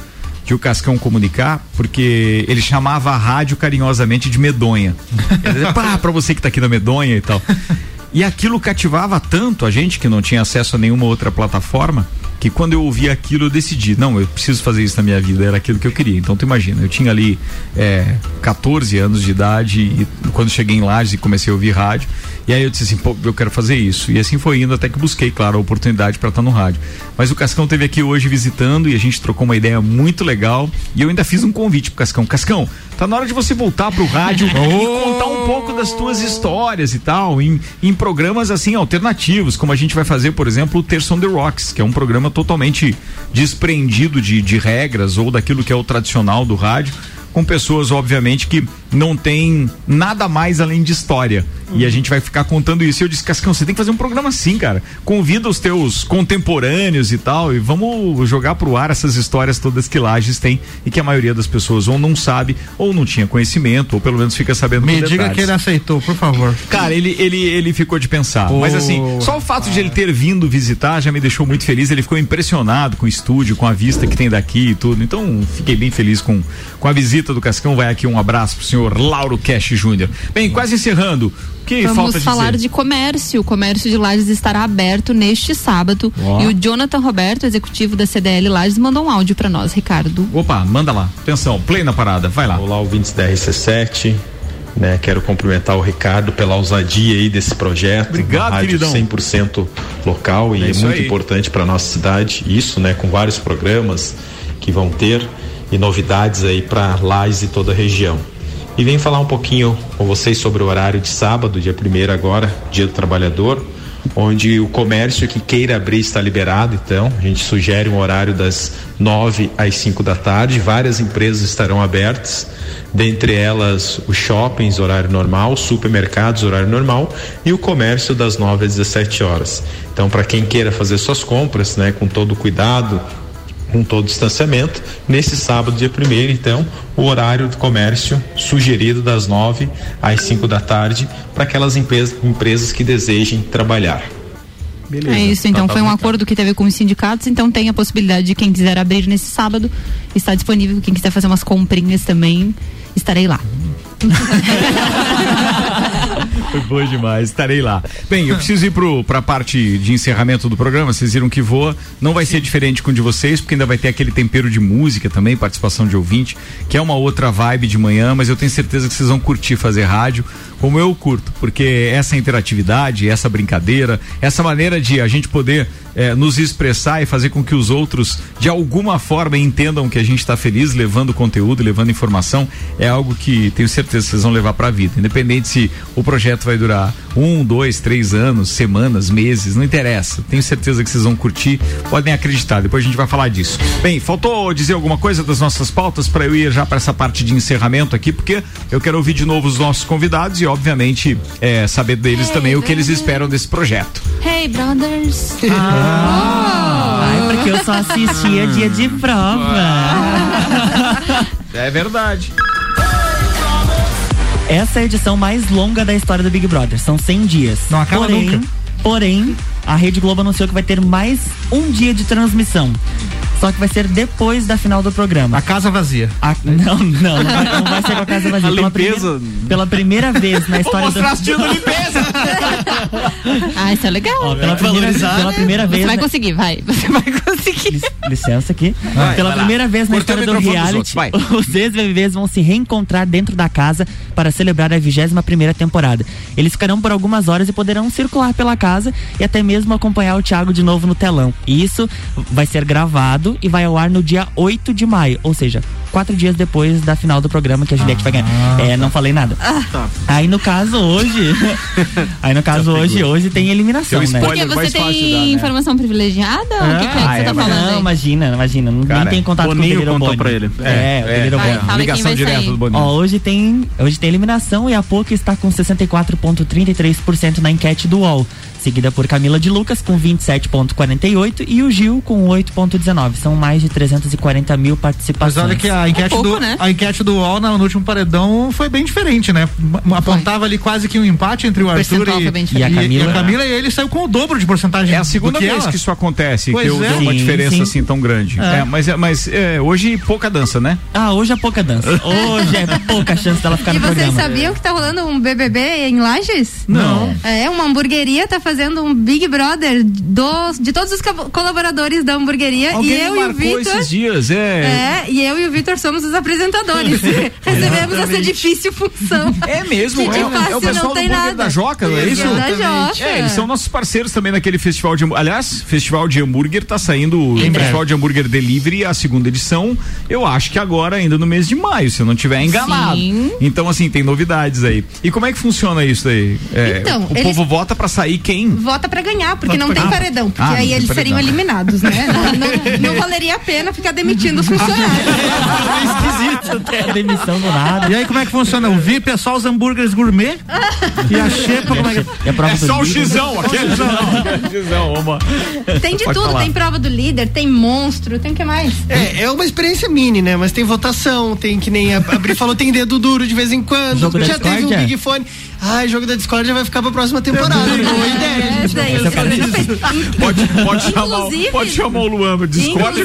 de o Cascão comunicar, porque ele chamava a rádio carinhosamente de medonha. Pá, pra você que tá aqui na medonha e tal. E aquilo cativava tanto a gente que não tinha acesso a nenhuma outra plataforma que quando eu ouvi aquilo eu decidi, não, eu preciso fazer isso na minha vida, era aquilo que eu queria. Então tu imagina, eu tinha ali é, 14 anos de idade e quando cheguei em Lages e comecei a ouvir rádio, e aí eu disse assim, pô, eu quero fazer isso. E assim foi indo até que busquei, claro, a oportunidade para estar no rádio. Mas o Cascão teve aqui hoje visitando e a gente trocou uma ideia muito legal e eu ainda fiz um convite pro Cascão. Cascão, tá na hora de você voltar pro rádio e contar um pouco das tuas histórias e tal, em, em programas assim alternativos, como a gente vai fazer, por exemplo, o Terço on the Rocks, que é um programa totalmente desprendido de, de regras ou daquilo que é o tradicional do rádio com pessoas, obviamente, que não tem nada mais além de história. Uhum. E a gente vai ficar contando isso. E eu disse, Cascão, você tem que fazer um programa assim, cara. Convida os teus contemporâneos e tal, e vamos jogar pro ar essas histórias todas que Lages tem e que a maioria das pessoas ou não sabe, ou não tinha conhecimento, ou pelo menos fica sabendo Me diga detalhes. que ele aceitou, por favor. Cara, ele, ele, ele ficou de pensar. Oh, Mas assim, só o fato de ele ter vindo visitar já me deixou muito feliz. Ele ficou impressionado com o estúdio, com a vista que tem daqui e tudo. Então, fiquei bem feliz com, com a visita visita do Cascão, vai aqui um abraço pro senhor Lauro Cash Júnior. Bem, quase encerrando. Que Vamos falta falar dizer? de comércio. O comércio de Lages estará aberto neste sábado. Oh. E o Jonathan Roberto, executivo da CDL Lages, mandou um áudio para nós, Ricardo. Opa, manda lá. Atenção, play na parada, vai lá. Olá, ouvintes da RC7. Né, quero cumprimentar o Ricardo pela ousadia aí desse projeto. Obrigado, rádio queridão. 100% local e é, é muito aí. importante para nossa cidade. Isso, né, com vários programas que vão ter e novidades aí para Lages e toda a região. E vem falar um pouquinho com vocês sobre o horário de sábado, dia 1 agora, dia do trabalhador, onde o comércio que queira abrir está liberado, então a gente sugere um horário das 9 às 5 da tarde, várias empresas estarão abertas, dentre elas os shoppings, horário normal, supermercados, horário normal, e o comércio das 9 às 17 horas. Então, para quem queira fazer suas compras, né, com todo cuidado, com todo o distanciamento. Nesse sábado, dia 1 então, o horário do comércio sugerido das 9 às 5 da tarde para aquelas empresas, empresas que desejem trabalhar. Beleza. É isso, então tá, tá foi um acordo que teve com os sindicatos, então tem a possibilidade de quem quiser abrir nesse sábado, está disponível, quem quiser fazer umas comprinhas também, estarei lá. Foi bom demais, estarei lá. Bem, eu preciso ir pro, pra parte de encerramento do programa, vocês viram que voa. Não vai ser diferente com o de vocês, porque ainda vai ter aquele tempero de música também, participação de ouvinte, que é uma outra vibe de manhã, mas eu tenho certeza que vocês vão curtir fazer rádio, como eu curto, porque essa interatividade, essa brincadeira, essa maneira de a gente poder eh, nos expressar e fazer com que os outros, de alguma forma, entendam que a gente está feliz levando conteúdo, levando informação, é algo que tenho certeza que vocês vão levar para a vida. Independente se o projeto vai durar um, dois, três anos, semanas, meses, não interessa. Tenho certeza que vocês vão curtir, podem acreditar. Depois a gente vai falar disso. Bem, faltou dizer alguma coisa das nossas pautas para eu ir já para essa parte de encerramento aqui, porque eu quero ouvir de novo os nossos convidados e, obviamente, eh, saber deles Hey, também o que eles esperam desse projeto. Hey, brothers. Ai, porque eu só assistia dia de prova. É verdade. Essa é a edição mais longa da história do Big Brother. São 100 dias. Não acaba porém, nunca. Porém, a Rede Globo anunciou que vai ter mais um dia de transmissão. Só que vai ser depois da final do programa. A casa vazia. A- não, não, não vai, não vai ser com a casa vazia. A Pela limpeza- primeira- pela primeira vez na história mostrar do tias da limpeza. Ah, isso é legal. Ó, pela, primeira, pela né? primeira vez. Você vai conseguir, vai. Você vai conseguir. Lic- Licença aqui. Vai, Pela vai lá. primeira vez na história do reality, outros, os ex-BBBs vão se reencontrar dentro da casa para celebrar a 21 primeira temporada. Eles ficarão por algumas horas e poderão circular pela casa e até mesmo acompanhar o Thiago de novo no telão. Isso vai ser gravado e vai ao ar no dia 8 de maio, ou seja, quatro dias depois da final do programa que a Juliette vai ganhar. É, não falei nada. Tá. Aí no caso hoje, aí no caso hoje, hoje tem eliminação, né? Porque você tem dar, né? informação privilegiada? o que, que é que Ah, você é, tá falando? Não, aí? imagina, imagina. Nem Cara, tem contato Boninho com o Deliro contou Boni. pra ele. É, o Deliro Vai, Boni. fala quem ligação vai direta do Boninho. Ó, hoje tem, hoje tem eliminação e a PUC está com 64,33% na enquete do UOL. Seguida por Camila de Lucas com 27,48% e o Gil com 8,19%. São mais de 340 mil Mas participações. olha que a enquete, pouco, do, né? a enquete do UOL na- no último paredão foi bem diferente, né? Apontava ali quase que um empate entre o, Arthur percentual e, foi e. E a Camila? e a Camila e ele saiu com o dobro de porcentagem. É a segunda do que vez ela. que isso acontece, Pois que deu é. deu uma Sim, diferença sim. assim tão grande. É. É, mas é- mas é, hoje pouca dança, né? Ah, hoje é pouca dança. Hoje é pouca chance dela ficar E no vocês programa. sabiam que tá rolando um BBB em Lages? Não. É, uma hamburgueria tá fazendo um Big Brother dos, de todos os co- colaboradores da hamburgueria. Alguém e eu e o marcou Vitor. esses dias, é. É, e eu e o Vitor somos os apresentadores. Recebemos essa difícil função. É mesmo, Que de é, é o pessoal não tem do nada. da Joca, não é isso? Da Joca. É, eles são nossos parceiros também naquele festival de hambúrguer. Aliás, festival de hambúrguer tá saindo o festival de hambúrguer delivery, a segunda edição. Eu acho que agora ainda no mês de maio, se eu não tiver enganado. Sim. Então assim, tem novidades aí. E como é que funciona isso aí? É, Então, o eles- povo vota pra sair quem? Vota pra ganhar, porque Vota não tem ganhar. paredão. Porque Ah, aí eles paredão. seriam eliminados, né? Não, não- não valeria a pena ficar demitindo os funcionários. esquisito ter a demissão do nada. E aí como é que funciona? O VIP é só os hambúrgueres gourmet e a xepa como é que... É É do só o xizão, aquele xizão. xizão, vamos. Tem de Pode tudo, falar. tem prova do líder, tem monstro, tem o que mais? É, é uma experiência mini, né? Mas tem votação, tem que nem a, a Bri falou, tem dedo duro de vez em quando. Já teve um? Big Fone. Ai, jogo da Discord já vai ficar pra próxima temporada. Boa ideia. É, daí Esse é Pode, pode, chamar, Inclusive- pode chamar o Luan, Discord.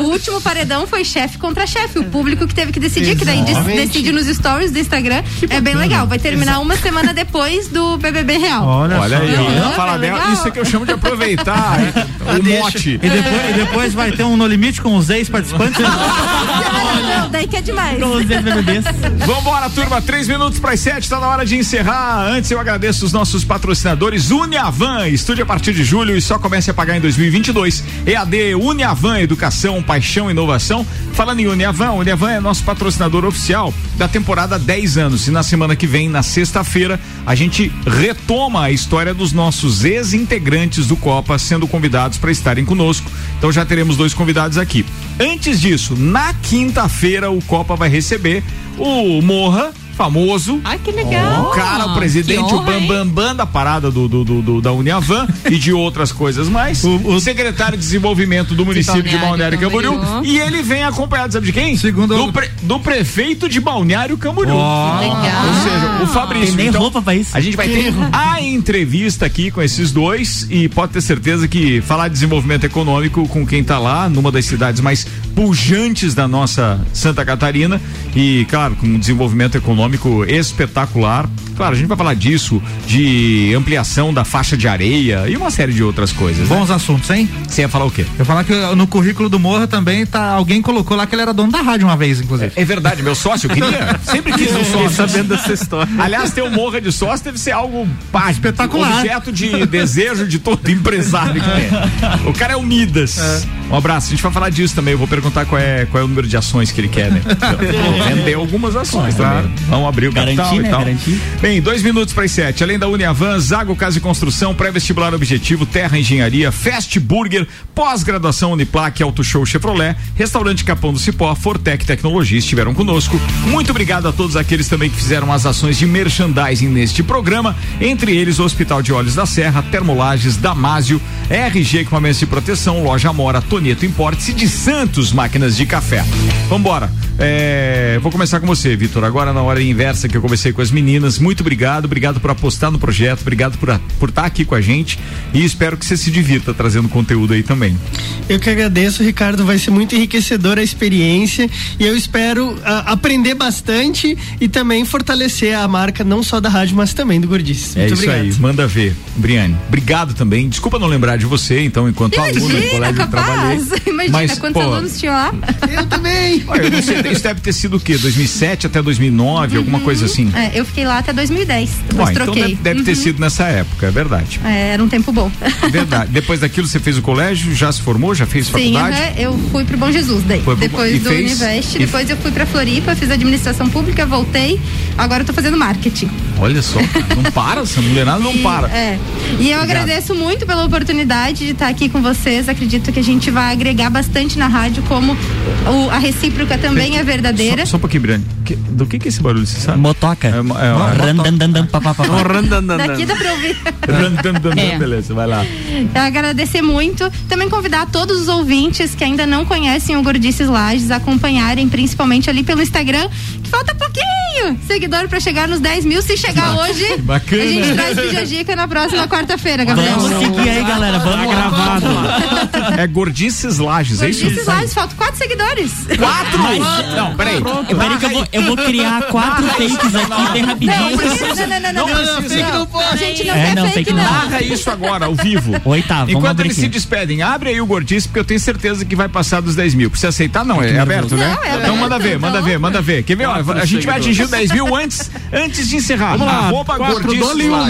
O último paredão foi chefe contra chefe, o público que teve que decidir, que daí Exatamente. decide nos stories do Instagram. É bem legal. Vai terminar uma semana depois do BBB Real. Olha, Olha aí, ó. É, Fala é dela. legal. Isso é que eu chamo de aproveitar o mote. E depois, e depois vai ter um No Limite com os ex-participantes. Ah, não, daí que é demais. Com os ex-BBBs. Vambora, turma. Três minutos para as sete. Tá na hora de encerrar. Antes, eu agradeço os nossos patrocinadores. Uniavan, estude a partir de julho e só comece a pagar em 2022. EAD Uniavan, Educação, Paixão Inovação. Falando em Uniavan, Uniavan é nosso patrocinador oficial da temporada 10 anos. E na semana que vem, na sexta-feira, a gente retoma a história dos nossos ex-integrantes do Copa sendo convidados para estarem conosco. Então já teremos dois convidados aqui. Antes disso, na quinta-feira, o Copa vai receber o Morra. Famoso. Ai, que legal. O cara, o presidente, Que o honra, hein? Bambambam Bam, da parada do, do, do- do- da Uniavan e de outras coisas mais. O, secretário de desenvolvimento do município de Balneário Balneário Camboriú. Camboriú. E ele vem acompanhado, sabe de quem? Segundo do, o- pre- do prefeito de Balneário Camboriú. Ó. Legal. Ou seja, o Fabrício. Tem nem Então, roupa pra isso. a gente vai ter a entrevista aqui com esses dois e pode ter certeza que falar de desenvolvimento econômico com quem tá lá, numa das cidades mais pujantes da nossa Santa Catarina e, claro, com um desenvolvimento econômico espetacular. Claro, a gente vai falar disso, de ampliação da faixa de areia e uma série de outras coisas. Bons né? assuntos, hein? Você ia falar o quê? Eu ia falar que no currículo do Morra também tá. Alguém colocou lá que ele era dono da rádio uma vez, inclusive. É, é verdade, meu sócio, queria. sempre quis um sócio. sabendo dessa história. Aliás, ter o Morra de sócio deve ser algo pá, espetacular. Objeto de desejo de todo empresário que tem. O cara é o Midas. É. Um abraço. A gente vai falar disso também. Eu vou perguntar qual é, qual é o número de ações que ele quer, né? Vender algumas ações também. Vamos abrir o Garantir, capital né? e tal. Garantir. Bem, dois minutos para as sete. Além da Uniavan, Zago Casa e Construção, pré-vestibular objetivo, Terra Engenharia, Fast Burger, pós-graduação Uniplac, Auto Show Chevrolet, Restaurante Capão do Cipó, Fortec Tecnologia estiveram conosco. Muito obrigado a todos aqueles também que fizeram as ações de merchandising neste programa, entre eles o Hospital de Olhos da Serra, Termolages, Damásio, RG Equipamentos de Proteção, Loja Amora, Tonieto Importes e de Santos Máquinas de Café. Vambora. É, vou começar com você, Vitor. Agora na hora inversa que eu conversei com as meninas. Muito obrigado, obrigado por apostar no projeto, obrigado por, por estar aqui com a gente e espero que você se divirta trazendo conteúdo aí também. Eu que agradeço, Ricardo. Vai ser muito enriquecedora a experiência e eu espero uh, aprender bastante e também fortalecer a marca não só da rádio, mas também do Gordices. É Muito isso obrigado. aí, manda ver. Briane, obrigado também. Desculpa não lembrar de você, então, enquanto Imagina, aluno do colégio eu trabalhei. Imagina Mas, quantos pô, alunos tinha lá. Eu também. Olha, eu não sei, isso deve ter sido o quê? 2007 até 2009, alguma coisa assim. É, eu fiquei lá até 2010. Ó, Depois então troquei. deve, deve ter Uhum. sido nessa época, é verdade. É, era um tempo bom. Verdade. Depois daquilo você fez o colégio, já se formou, já fez Sim, faculdade? aham, eu fui pro Bom Jesus daí. Foi pro- depois do fez- Univest, e- depois eu fui pra Floripa, fiz administração pública, voltei. Agora eu tô fazendo marketing. Olha só, cara, não para, essa mulherada não E- para. É. E eu Obrigado. agradeço muito pela oportunidade de estar aqui com vocês. Acredito que a gente vai agregar bastante na rádio, como o- a recíproca também é verdadeira. Só, só um pouquinho, Briane. Que- do que que é esse barulho, você sabe? Motoca. É, é, uma- Randandandam, papapá. Daqui dá pra ouvir. É. Beleza, vai lá. Eu agradecer muito. Também convidar todos os ouvintes que ainda não conhecem o Gordices Lages a acompanharem, principalmente ali pelo Instagram, que falta pouquinho seguidor pra chegar nos 10 mil. Se chegar Ba- hoje, bacana. a gente traz Bijagica na próxima quarta-feira, Gabriel. Vamos seguir aí, galera. Vamos lá. É Gordices Lages, é isso? Gordices Lages, faltam quatro seguidores. Quatro? Não, peraí. Peraí que eu vou, eu vou criar quatro fakes aqui bem rapidinho. Não, precisa, não, não, não, não. Não precisa. A gente não É, quer não, fake, fake não. não. Narra isso agora, ao vivo. Oi, tá, vamos Enquanto abrir eles aqui. se despedem, abre aí o Gordice, porque eu tenho certeza que vai passar dos 10 mil. Precisa aceitar? Não, é, aberto, né? Não, é então manda ver, manda ver, manda ver. Quer ver? Ó, a gente vai atingir os 10 mil antes, antes de encerrar. Vamos lá, Arroba quatro, Gordice uma.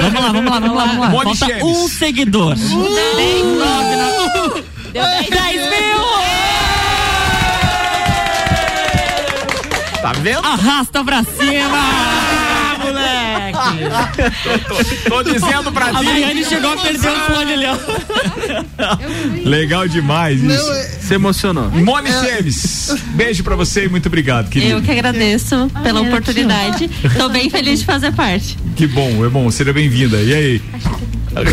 Vamos lá, vamos lá, vamos lá, vamos lá. Falta um seguidor. Deu 10 mil! Tá vendo? Arrasta pra cima! moleque! tô, tô dizendo pra A ti. Briane chegou a perder o fone ali, ó. Legal demais isso. Se emocionou. Mone Chemes, beijo pra você e muito obrado, querido. Eu que agradeço pela oportunidade. Tô bem feliz de fazer parte. Que bom, é bom, seja bem-vinda. E aí? Qual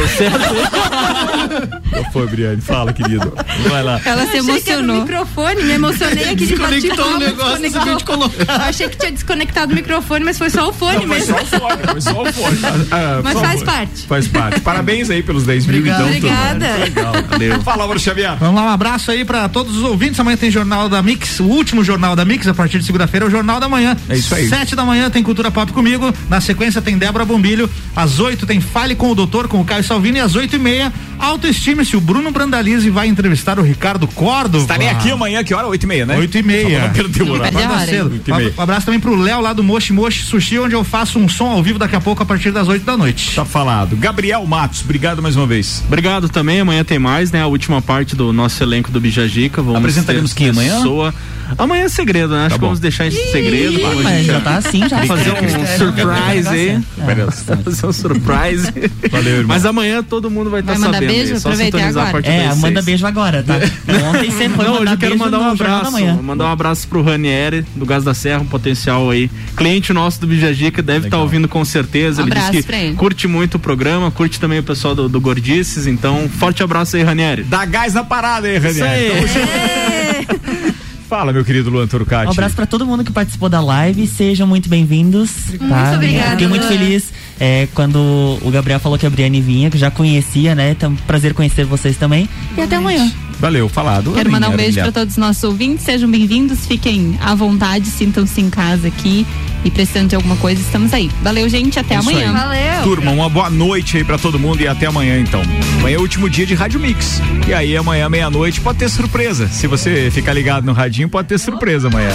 foi, Briane? Fala, querido. Vai lá. Ela se achei que era o emocionou. microfone, me emocionei aqui de Desconectou o negócio de a gente colocar. Eu achei que tinha desconectado o microfone, mas foi só o fone Não, foi mesmo. só o fone, foi só o fone. Ah, Mas faz favor. parte. Faz parte. Parabéns aí pelos 10 mil, então. Obrigada. Legal. Valeu. Fala, Xavier. Vamos lá, um abraço aí pra todos os ouvintes. Amanhã tem Jornal da Mix, o último Jornal da Mix, a partir de segunda-feira, é o Jornal da Manhã. É isso aí. Sete da manhã tem Cultura Pop comigo. Na sequência tem Débora Bombilho. Às oito tem Fale com o Doutor, com o Caio Salvini. E às oito e meia, Autoestime-se. O Bruno Brandalize vai entrevistar o Ricardo Córdova. Estarei aqui amanhã, que hora? 8 e meia, né? Oito e meia. Não o horário. Oito. Um abraço também pro Léo lá do Moshi Moshi Sushi, onde eu faço um som ao vivo daqui a pouco a partir das 8 da noite. Tá falado. Gabriel Matos, obrigado mais uma vez. Obrigado também. Amanhã tem mais, né? A última parte do nosso elenco do Bijagica. Vamos Apresentaremos quem amanhã? Pessoa... Amanhã é segredo, né? Acho que bom. vamos deixar isso segredo. a Mas gente já tá assim, já. fazer um surprise aí. Fazer um surprise. Valeu, irmão. Mas amanhã todo mundo vai estar mandar sabendo. beijo? aí, Só Aproveitei sintonizar a agora. É, manda seis. beijo agora, tá? Ontem você foi Não, hoje eu quero mandar um abraço. Mandar um abraço pro Ranieri, do Gás da Serra, um potencial aí. Cliente nosso do Bijagica, deve estar Legal. ouvindo com certeza. Um ele disse pra que ele. curte muito o programa, curte também o pessoal do, do Gordices. Então, forte abraço aí, Ranieri. Dá gás na parada aí, Isso Ranieri. aí. Fala, meu querido Luan Turcati. Um abraço pra todo mundo que participou da live, sejam muito bem-vindos. Tá? obrigada, Fiquei muito feliz é, quando o Gabriel falou que a Briane vinha, que eu já conhecia, né? Então, prazer conhecer vocês também. E até amanhã. Valeu, falado. Quero mandar um beijo para todos os nossos ouvintes, sejam bem-vindos, fiquem à vontade, sintam-se em casa aqui e precisando de alguma coisa, estamos aí. Valeu, gente, até É Isso amanhã. aí. Valeu. Turma, uma boa noite aí pra todo mundo e até amanhã então. Amanhã é o último dia de Rádio Mix. E aí amanhã meia-noite pode ter surpresa. Se você ficar ligado no radinho, pode ter surpresa amanhã.